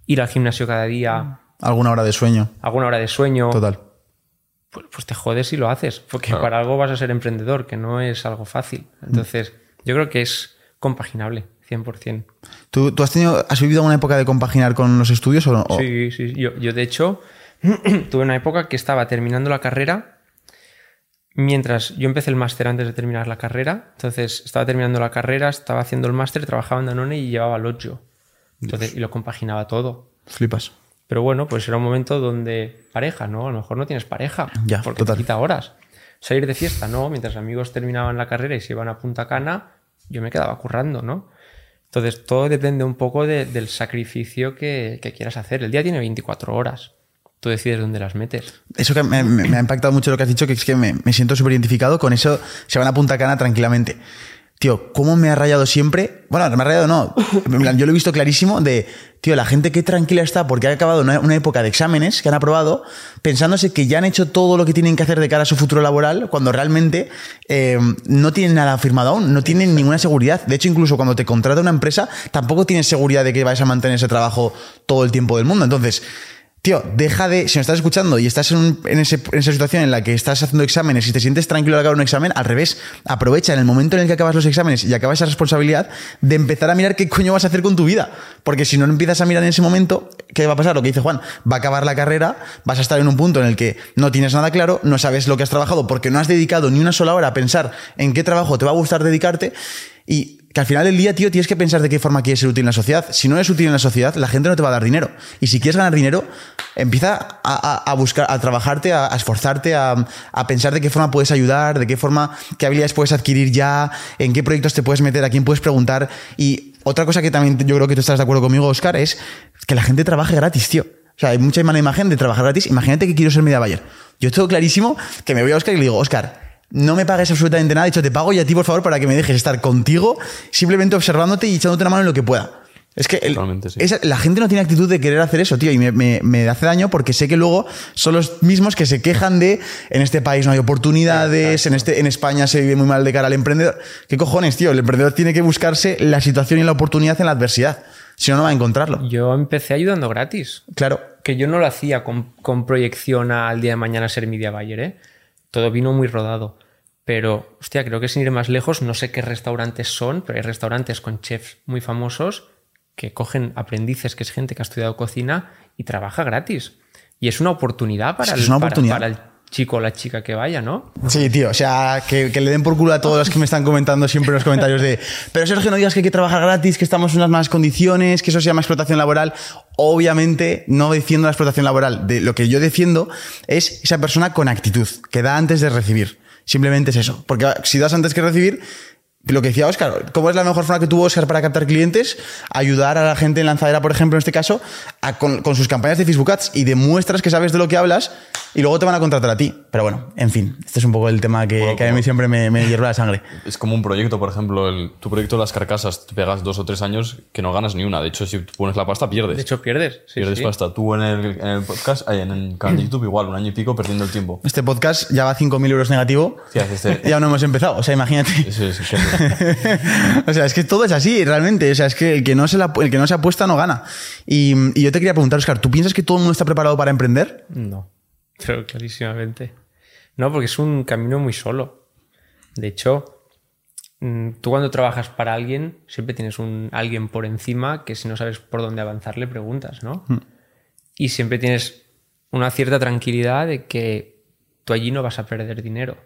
ir al gimnasio cada día, Alguna hora de sueño. alguna hora de sueño. Total. Pues, pues te jodes si lo haces, porque para algo vas a ser emprendedor, que no es algo fácil. Entonces, yo creo que es compaginable, 100%. ¿Tú, tú has, tenido, has vivido alguna época de compaginar con los estudios o no? Sí, sí. Yo, yo, de hecho, tuve una época que estaba terminando la carrera. Mientras yo empecé el máster antes de terminar la carrera, entonces estaba terminando la carrera, estaba haciendo el máster, trabajaba en Danone y llevaba el 8. Entonces, y lo compaginaba todo. Flipas. Pero bueno, pues era un momento donde pareja, ¿no? A lo mejor no tienes pareja, Ya, porque total. te quita horas. Salir de fiesta, ¿no? Mientras amigos terminaban la carrera y se iban a Punta Cana, yo me quedaba currando, ¿no? Entonces todo depende un poco de- del sacrificio que, que quieras hacer. El día tiene 24 horas. Tú decides dónde las metes. Eso que me, me- me ha impactado mucho lo que has dicho, que es que me, me siento súper identificado con eso. Se van a Punta Cana tranquilamente. Tío, ¿cómo me ha rayado siempre? Bueno, me ha rayado no. Yo lo he visto clarísimo de, tío, la gente que tranquila está porque ha acabado una, una época de exámenes que han aprobado, pensándose que ya han hecho todo lo que tienen que hacer de cara a su futuro laboral, cuando realmente eh, no tienen nada firmado aún, no tienen ninguna seguridad. De hecho, incluso cuando te contrata una empresa, tampoco tienes seguridad de que vais a mantener ese trabajo todo el tiempo del mundo. Entonces, Tío, deja de. Si me estás escuchando y estás en, un- en ese- en esa situación en la que estás haciendo exámenes y te sientes tranquilo al acabar un examen, al revés, aprovecha en el momento en el que acabas los exámenes y acabas esa responsabilidad de empezar a mirar qué coño vas a hacer con tu vida. Porque si no empiezas a mirar en ese momento, ¿qué va a pasar? Lo que dice Juan, va a acabar la carrera, vas a estar en un punto en el que no tienes nada claro, no sabes lo que has trabajado porque no has dedicado ni una sola hora a pensar en qué trabajo te va a gustar dedicarte y que al final del día, tío, tienes que pensar de qué forma quieres ser útil en la sociedad. Si no eres útil en la sociedad, la gente no te va a dar dinero. Y si quieres ganar dinero, empieza a, a- buscar, a trabajarte, a, esforzarte, a, pensar de qué forma puedes ayudar, de qué forma, qué habilidades puedes adquirir ya, en qué proyectos te puedes meter, a quién puedes preguntar. Y otra cosa que también yo creo que tú estás de acuerdo conmigo, Oscar, es que la gente trabaje gratis, tío. O sea, hay mucha mala imagen de trabajar gratis. Imagínate que quiero ser media buyer. Yo tengo clarísimo que me voy a Oscar y le digo, Oscar, no me pagues absolutamente nada. De hecho, te pago y a ti, por favor, para que me dejes estar contigo, simplemente observándote y echándote una mano en lo que pueda. Es que el- sí. esa- la gente no tiene actitud de querer hacer eso, tío, y me, me- me hace daño porque sé que luego son los mismos que se quejan de en este país no hay oportunidades, en, este, en España se vive muy mal de cara al emprendedor. ¿Qué cojones, tío? El emprendedor tiene que buscarse la situación y la oportunidad en la adversidad. Si no, no va a encontrarlo. Yo empecé ayudando gratis. Claro. Que yo no lo hacía con, con proyección al día de mañana ser media buyer, ¿eh? Todo vino muy rodado. Pero, hostia, creo que sin ir más lejos, no sé qué restaurantes son, pero hay restaurantes con chefs muy famosos que cogen aprendices, que es gente que ha estudiado cocina y trabaja gratis. Y es una oportunidad para, Es el, una para- oportunidad. para el chico la chica que vaya, ¿no? Sí, tío, o sea, que, le den por culo a todos los que me están comentando siempre en los comentarios de, pero Sergio, no digas que hay que trabajar gratis, que estamos en unas malas condiciones, que eso se llama explotación laboral. Obviamente, no defiendo la explotación laboral. De, lo que yo defiendo es esa persona con actitud, que da antes de recibir. Simplemente es eso. Porque si das antes que recibir, lo que decía Oscar, ¿cómo es la mejor forma que tuvo Oscar para captar clientes? Ayudar a la gente en lanzadera, por ejemplo, en este caso, con, con sus campañas de Facebook Ads y demuestras que sabes de lo que hablas y luego te van a contratar a ti. Pero bueno, en fin, este es un poco el tema que, Bueno, que a mí siempre me, me hierve la sangre. Es como un proyecto, por ejemplo, el, tu proyecto de las carcasas, te pegas dos o tres años que no ganas ni una. De hecho, si tú pones la pasta, pierdes. De hecho, pierdes. Sí, pierdes sí. pasta. Tú en el, en el podcast, en el canal de YouTube, igual, un año y pico perdiendo el tiempo. Este podcast ya va a 5.000 euros negativo Hostia, este- y aún no hemos empezado. O sea, imagínate. Que- o sea, es que todo es así, realmente. O sea, es que el que no se, la- el que no se apuesta no gana. Y, y yo te quería preguntar, Oscar, ¿tú piensas que todo el mundo está preparado para emprender? No, pero clarísimamente. No, porque es un camino muy solo. De hecho, mm, tú cuando trabajas para alguien, siempre tienes un alguien por encima que si no sabes por dónde avanzar le preguntas, ¿no? Y siempre tienes una cierta tranquilidad de que tú allí no vas a perder dinero.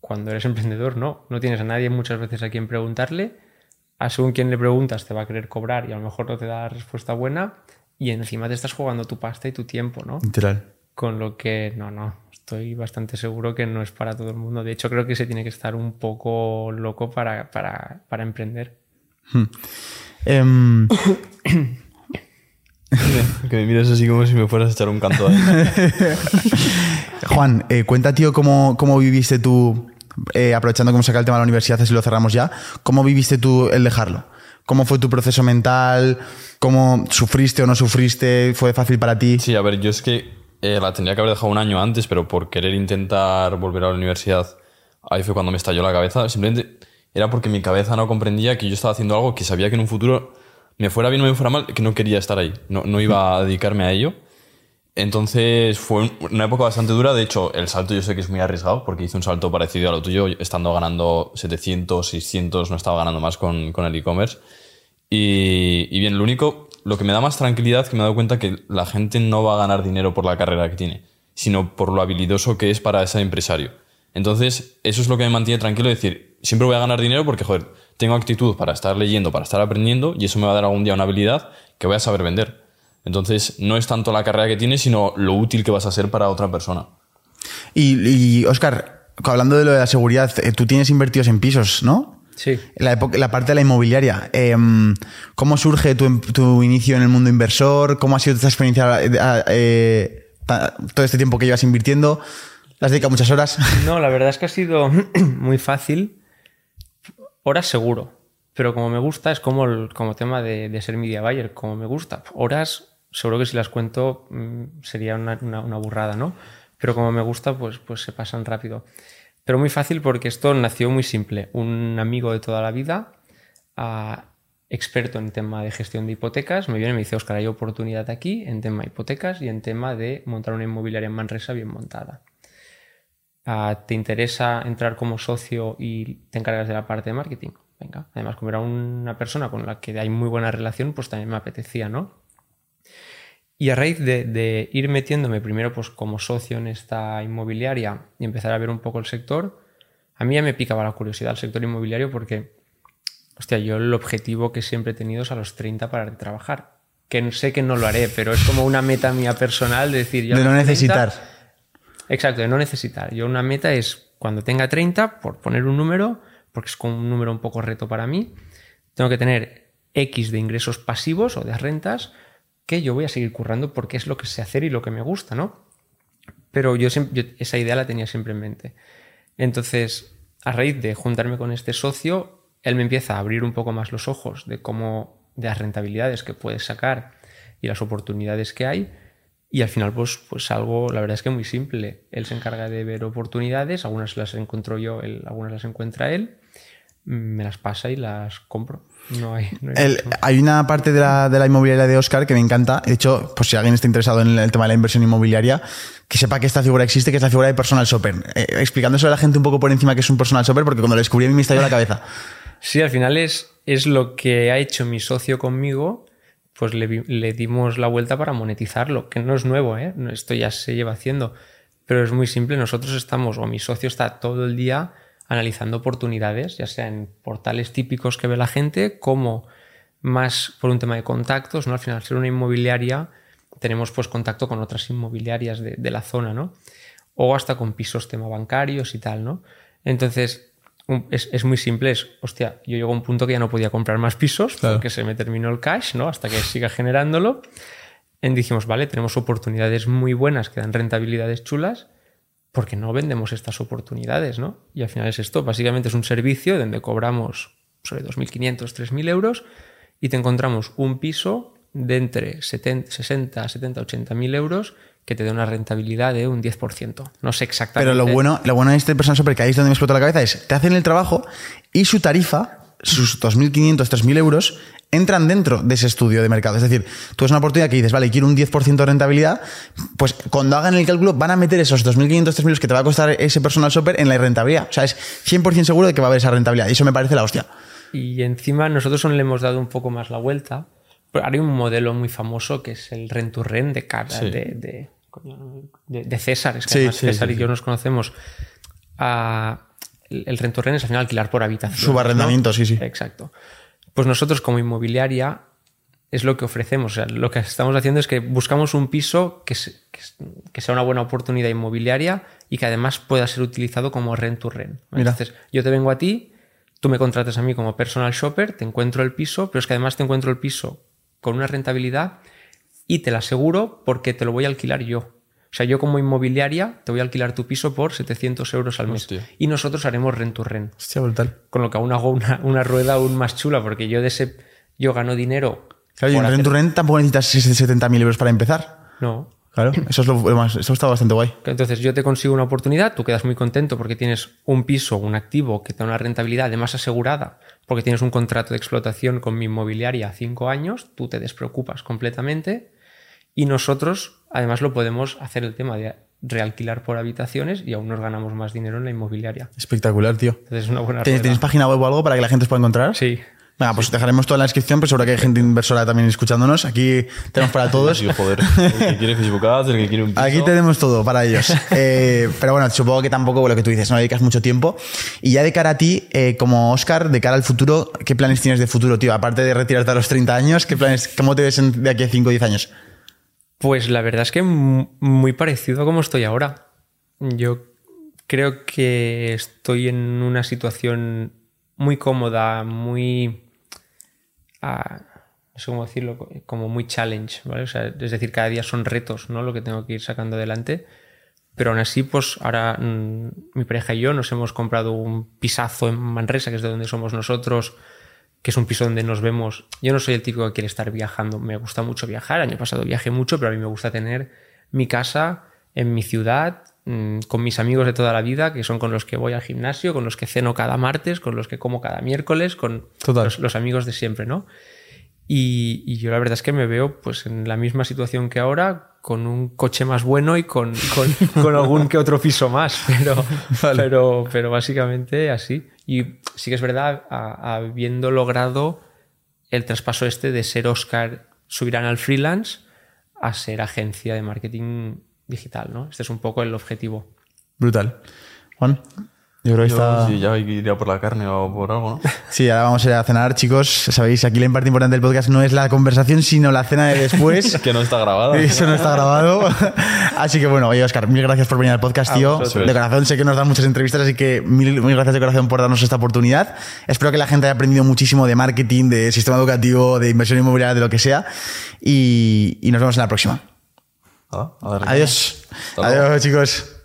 Cuando eres emprendedor, no. No tienes a nadie muchas veces a quien preguntarle. A según quien le preguntas te va a querer cobrar y a lo mejor no te da respuesta buena. Y encima te estás jugando tu pasta y tu tiempo, ¿no? Literal. Con lo que, no, no, estoy bastante seguro que no es para todo el mundo. De hecho, creo que se tiene que estar un poco loco para, para, para emprender. Em, que me mires así como si me fueras a echar un canto ahí. Juan, eh, cuenta, tío, cómo, cómo viviste tú, eh, aprovechando cómo saca el tema de la universidad, así lo cerramos ya, ¿cómo viviste tú el dejarlo? ¿Cómo fue tu proceso mental? ¿Cómo sufriste o no sufriste? ¿Fue fácil para ti? Sí, a ver, yo es que eh, la tendría que haber dejado un año antes, pero por querer intentar volver a la universidad, ahí fue cuando me estalló la cabeza. Simplemente era porque mi cabeza no comprendía que yo estaba haciendo algo que sabía que en un futuro me fuera bien o me fuera mal, que no quería estar ahí, no, no iba a dedicarme a ello. Entonces fue una época bastante dura. De hecho, el salto yo sé que es muy arriesgado porque hice un salto parecido a lo tuyo, estando ganando 700, 600, no estaba ganando más con, con el e-commerce. Y, y, bien, lo único, lo que me da más tranquilidad que me he dado cuenta que la gente no va a ganar dinero por la carrera que tiene, sino por lo habilidoso que es para ese empresario. Entonces, eso es lo que me mantiene tranquilo, decir, siempre voy a ganar dinero porque, joder, tengo actitud para estar leyendo, para estar aprendiendo y eso me va a dar algún día una habilidad que voy a saber vender. Entonces, no es tanto la carrera que tienes, sino lo útil que vas a ser para otra persona. Y, Oscar, hablando de lo de la seguridad, eh, tú tienes invertidos en pisos, ¿no? Sí. La, la parte de la inmobiliaria. Em, ¿Cómo surge tu, tu, inicio en el mundo inversor? ¿Cómo ha sido esta experiencia eh, eh todo este tiempo que llevas invirtiendo? ¿Le has dedicado muchas horas? No, la verdad es que ha sido muy fácil. Horas seguro. Pero como me gusta, es como, el, como tema de, de, ser media buyer, como me gusta. Horas, seguro que si las cuento mm, sería una, una, una, burrada, ¿no? Pero como me gusta, pues, pues se pasan rápido. Pero muy fácil porque esto nació muy simple. Un amigo de toda la vida, uh, experto en tema de gestión de hipotecas, me viene y me dice, Oscar, hay oportunidad aquí en tema de hipotecas y en tema de montar una inmobiliaria en Manresa bien montada. Uh, ¿Te interesa entrar como socio y te encargas de la parte de marketing? venga, además como era una persona con la que hay muy buena relación, pues también me apetecía, ¿no? Y a raíz de, de, ir metiéndome primero pues como socio en esta inmobiliaria y empezar a ver un poco el sector, a mí ya me picaba la curiosidad el sector inmobiliario porque, hostia, yo el objetivo que siempre he tenido es a los 30 para trabajar. Que sé que no lo haré, pero es como una meta mía personal de decir... Yo de no 30, necesitar. Exacto, de no necesitar. Yo una meta es cuando tenga 30, por poner un número, porque es como un número un poco reto para mí, tengo que tener X de ingresos pasivos o de rentas yo voy a seguir currando porque es lo que sé hacer y lo que me gusta, ¿no? Pero yo esa idea la tenía siempre en mente. Entonces, a raíz de juntarme con este socio, él me empieza a abrir un poco más los ojos de cómo, de las rentabilidades que puedes sacar y las oportunidades que hay. Y al final, pues, pues algo, la verdad es que muy simple. Él se encarga de ver oportunidades, algunas las encuentro yo, él, algunas las encuentra él me las pasa y las compro. No hay, no hay, el, hay, una parte de la, de la, inmobiliaria de Oscar que me encanta. De hecho, pues si alguien está interesado en el tema de la inversión inmobiliaria, que sepa que esta figura existe, que es la figura de personal shopper. Eh, explicándose a la gente un poco por encima que es un personal shopper, porque cuando lo descubrí a mí me estalló la cabeza. Sí, al final es, es lo que ha hecho mi socio conmigo, pues le, le dimos la vuelta para monetizarlo, que no es nuevo, ¿eh? esto ya se lleva haciendo, pero es muy simple. Nosotros estamos, o mi socio está todo el día analizando oportunidades, ya sea en portales típicos que ve la gente, como más por un tema de contactos, ¿no? Al final, ser una inmobiliaria, tenemos pues contacto con otras inmobiliarias de, de la zona, ¿no? O hasta con pisos tema bancarios y tal, ¿no? Entonces, es, es, muy simple, es, hostia, yo llego a un punto que ya no podía comprar más pisos claro. porque se me terminó el cash, ¿no? Hasta que siga generándolo. Y dijimos, vale, tenemos oportunidades muy buenas que dan rentabilidades chulas, porque no vendemos estas oportunidades, ¿no? Y al final es esto, básicamente es un servicio donde cobramos sobre 2.500, 3.000 euros y te encontramos un piso de entre 70, 60, 70, 80.000 euros que te dé una rentabilidad de un 10%. No sé exactamente. Pero lo bueno, lo bueno de este personal super que ahí es donde me explotó la cabeza es, te hacen el trabajo y su tarifa, sus 2.500, 3.000 euros, entran dentro de ese estudio de mercado. Es decir, tú es una oportunidad que dices, vale, quiero un 10% de rentabilidad, pues cuando hagan el cálculo van a meter esos 2.500, 3.000 que te va a costar ese personal shopper en la rentabilidad. O sea, es 100% seguro de que va a haber esa rentabilidad. Y eso me parece la hostia. Y encima nosotros le hemos dado un poco más la vuelta. Pero hay un modelo muy famoso que es el rent to rent de, cara, sí. de, de, de, de, César. Es que Sí, además sí, César sí, y yo nos conocemos. Ah, el el rent to rent es al final alquilar por habitación. Subarrendamiento, sí, sí. Exacto. Pues nosotros como inmobiliaria es lo que ofrecemos. O sea, lo que estamos haciendo es que buscamos un piso que, se- que s- que sea una buena oportunidad inmobiliaria y que además pueda ser utilizado como rent to rent. Entonces, yo te vengo a ti, tú me contratas a mí como personal shopper, te encuentro el piso, pero es que además te encuentro el piso con una rentabilidad y te la aseguro porque te lo voy a alquilar yo. O sea, yo como inmobiliaria te voy a alquilar tu piso por 700 euros al mes. Hostia. Y nosotros haremos rent to rent. Hostia, brutal. Con lo que aún hago una, una rueda aún más chula, porque yo de ese yo gano dinero. Claro, y en Rent to hacer- Rent tampoco necesitas 70.000 euros para empezar. No. Claro, eso es lo lo más. Eso está bastante guay. Entonces yo te consigo una oportunidad, tú quedas muy contento porque tienes un piso, un activo que te da una rentabilidad además asegurada, porque tienes un contrato de explotación con mi inmobiliaria a cinco años, tú te despreocupas completamente y nosotros además lo podemos hacer el tema de realquilar por habitaciones y aún nos ganamos más dinero en la inmobiliaria. Espectacular, tío. Entonces es una buena ¿Tenéis, rueda. tenéis página web o algo para que la gente os pueda encontrar? Sí. Venga, pues dejaremos todo en la descripción, pero seguro que hay gente inversora también escuchándonos. Aquí tenemos para todos. Sí, joder. El que quiere Facebook Ads, el que quiere un piso. Aquí tenemos todo para ellos. Eh, pero bueno, supongo que tampoco lo que tú dices, no dedicas mucho tiempo. Y ya de cara a ti, eh, como Oscar, de cara al futuro, ¿qué planes tienes de futuro, tío? Aparte de retirarte a los 30 años, ¿qué planes, ¿cómo te ves de aquí a 5 o 10 años? Pues la verdad es que muy parecido a como estoy ahora. Yo creo que estoy en una situación muy cómoda, muy... ah, no sé cómo decirlo, como muy challenge, ¿vale? Es decir, cada día son retos, ¿no? Lo que tengo que ir sacando adelante. Pero aún así, pues ahora mm, mi pareja y yo nos hemos comprado un pisazo en Manresa, que es de donde somos nosotros, que es un piso donde nos vemos. Yo no soy el típico que quiere estar viajando, me gusta mucho viajar. Año pasado viajé mucho, pero a mí me gusta tener mi casa en mi ciudad, mm, con mis amigos de toda la vida, que son con los que voy al gimnasio, con los que ceno cada martes, con los que como cada miércoles, con los, los amigos de siempre, ¿no? Y, y yo la verdad es que me veo pues en la misma situación que ahora, con un coche más bueno y con, con- con algún que otro piso más, pero, pero, pero básicamente así. Y sí que es verdad, a- habiendo logrado el traspaso este de ser Oscar Subirán al freelance a ser agencia de marketing digital, ¿no? Este es un poco el objetivo. Brutal. Juan, yo creo que Yo, está... sí, ya iría por la carne o por algo, ¿no? Sí, ahora vamos a ir a cenar, chicos. Sabéis, aquí la parte importante del podcast no es la conversación, sino la cena de después. que no está grabada. Eso no está grabado. Así que bueno, oye, Oscar, mil gracias por venir al podcast, tío. De corazón, sé que nos dan muchas entrevistas, así que mil, mil gracias de corazón por darnos esta oportunidad. Espero que la gente haya aprendido muchísimo de marketing, de sistema educativo, de inversión inmobiliaria, de lo que sea. Y, y nos vemos en la próxima. Ah, a ver. Adiós. Adiós, chicos.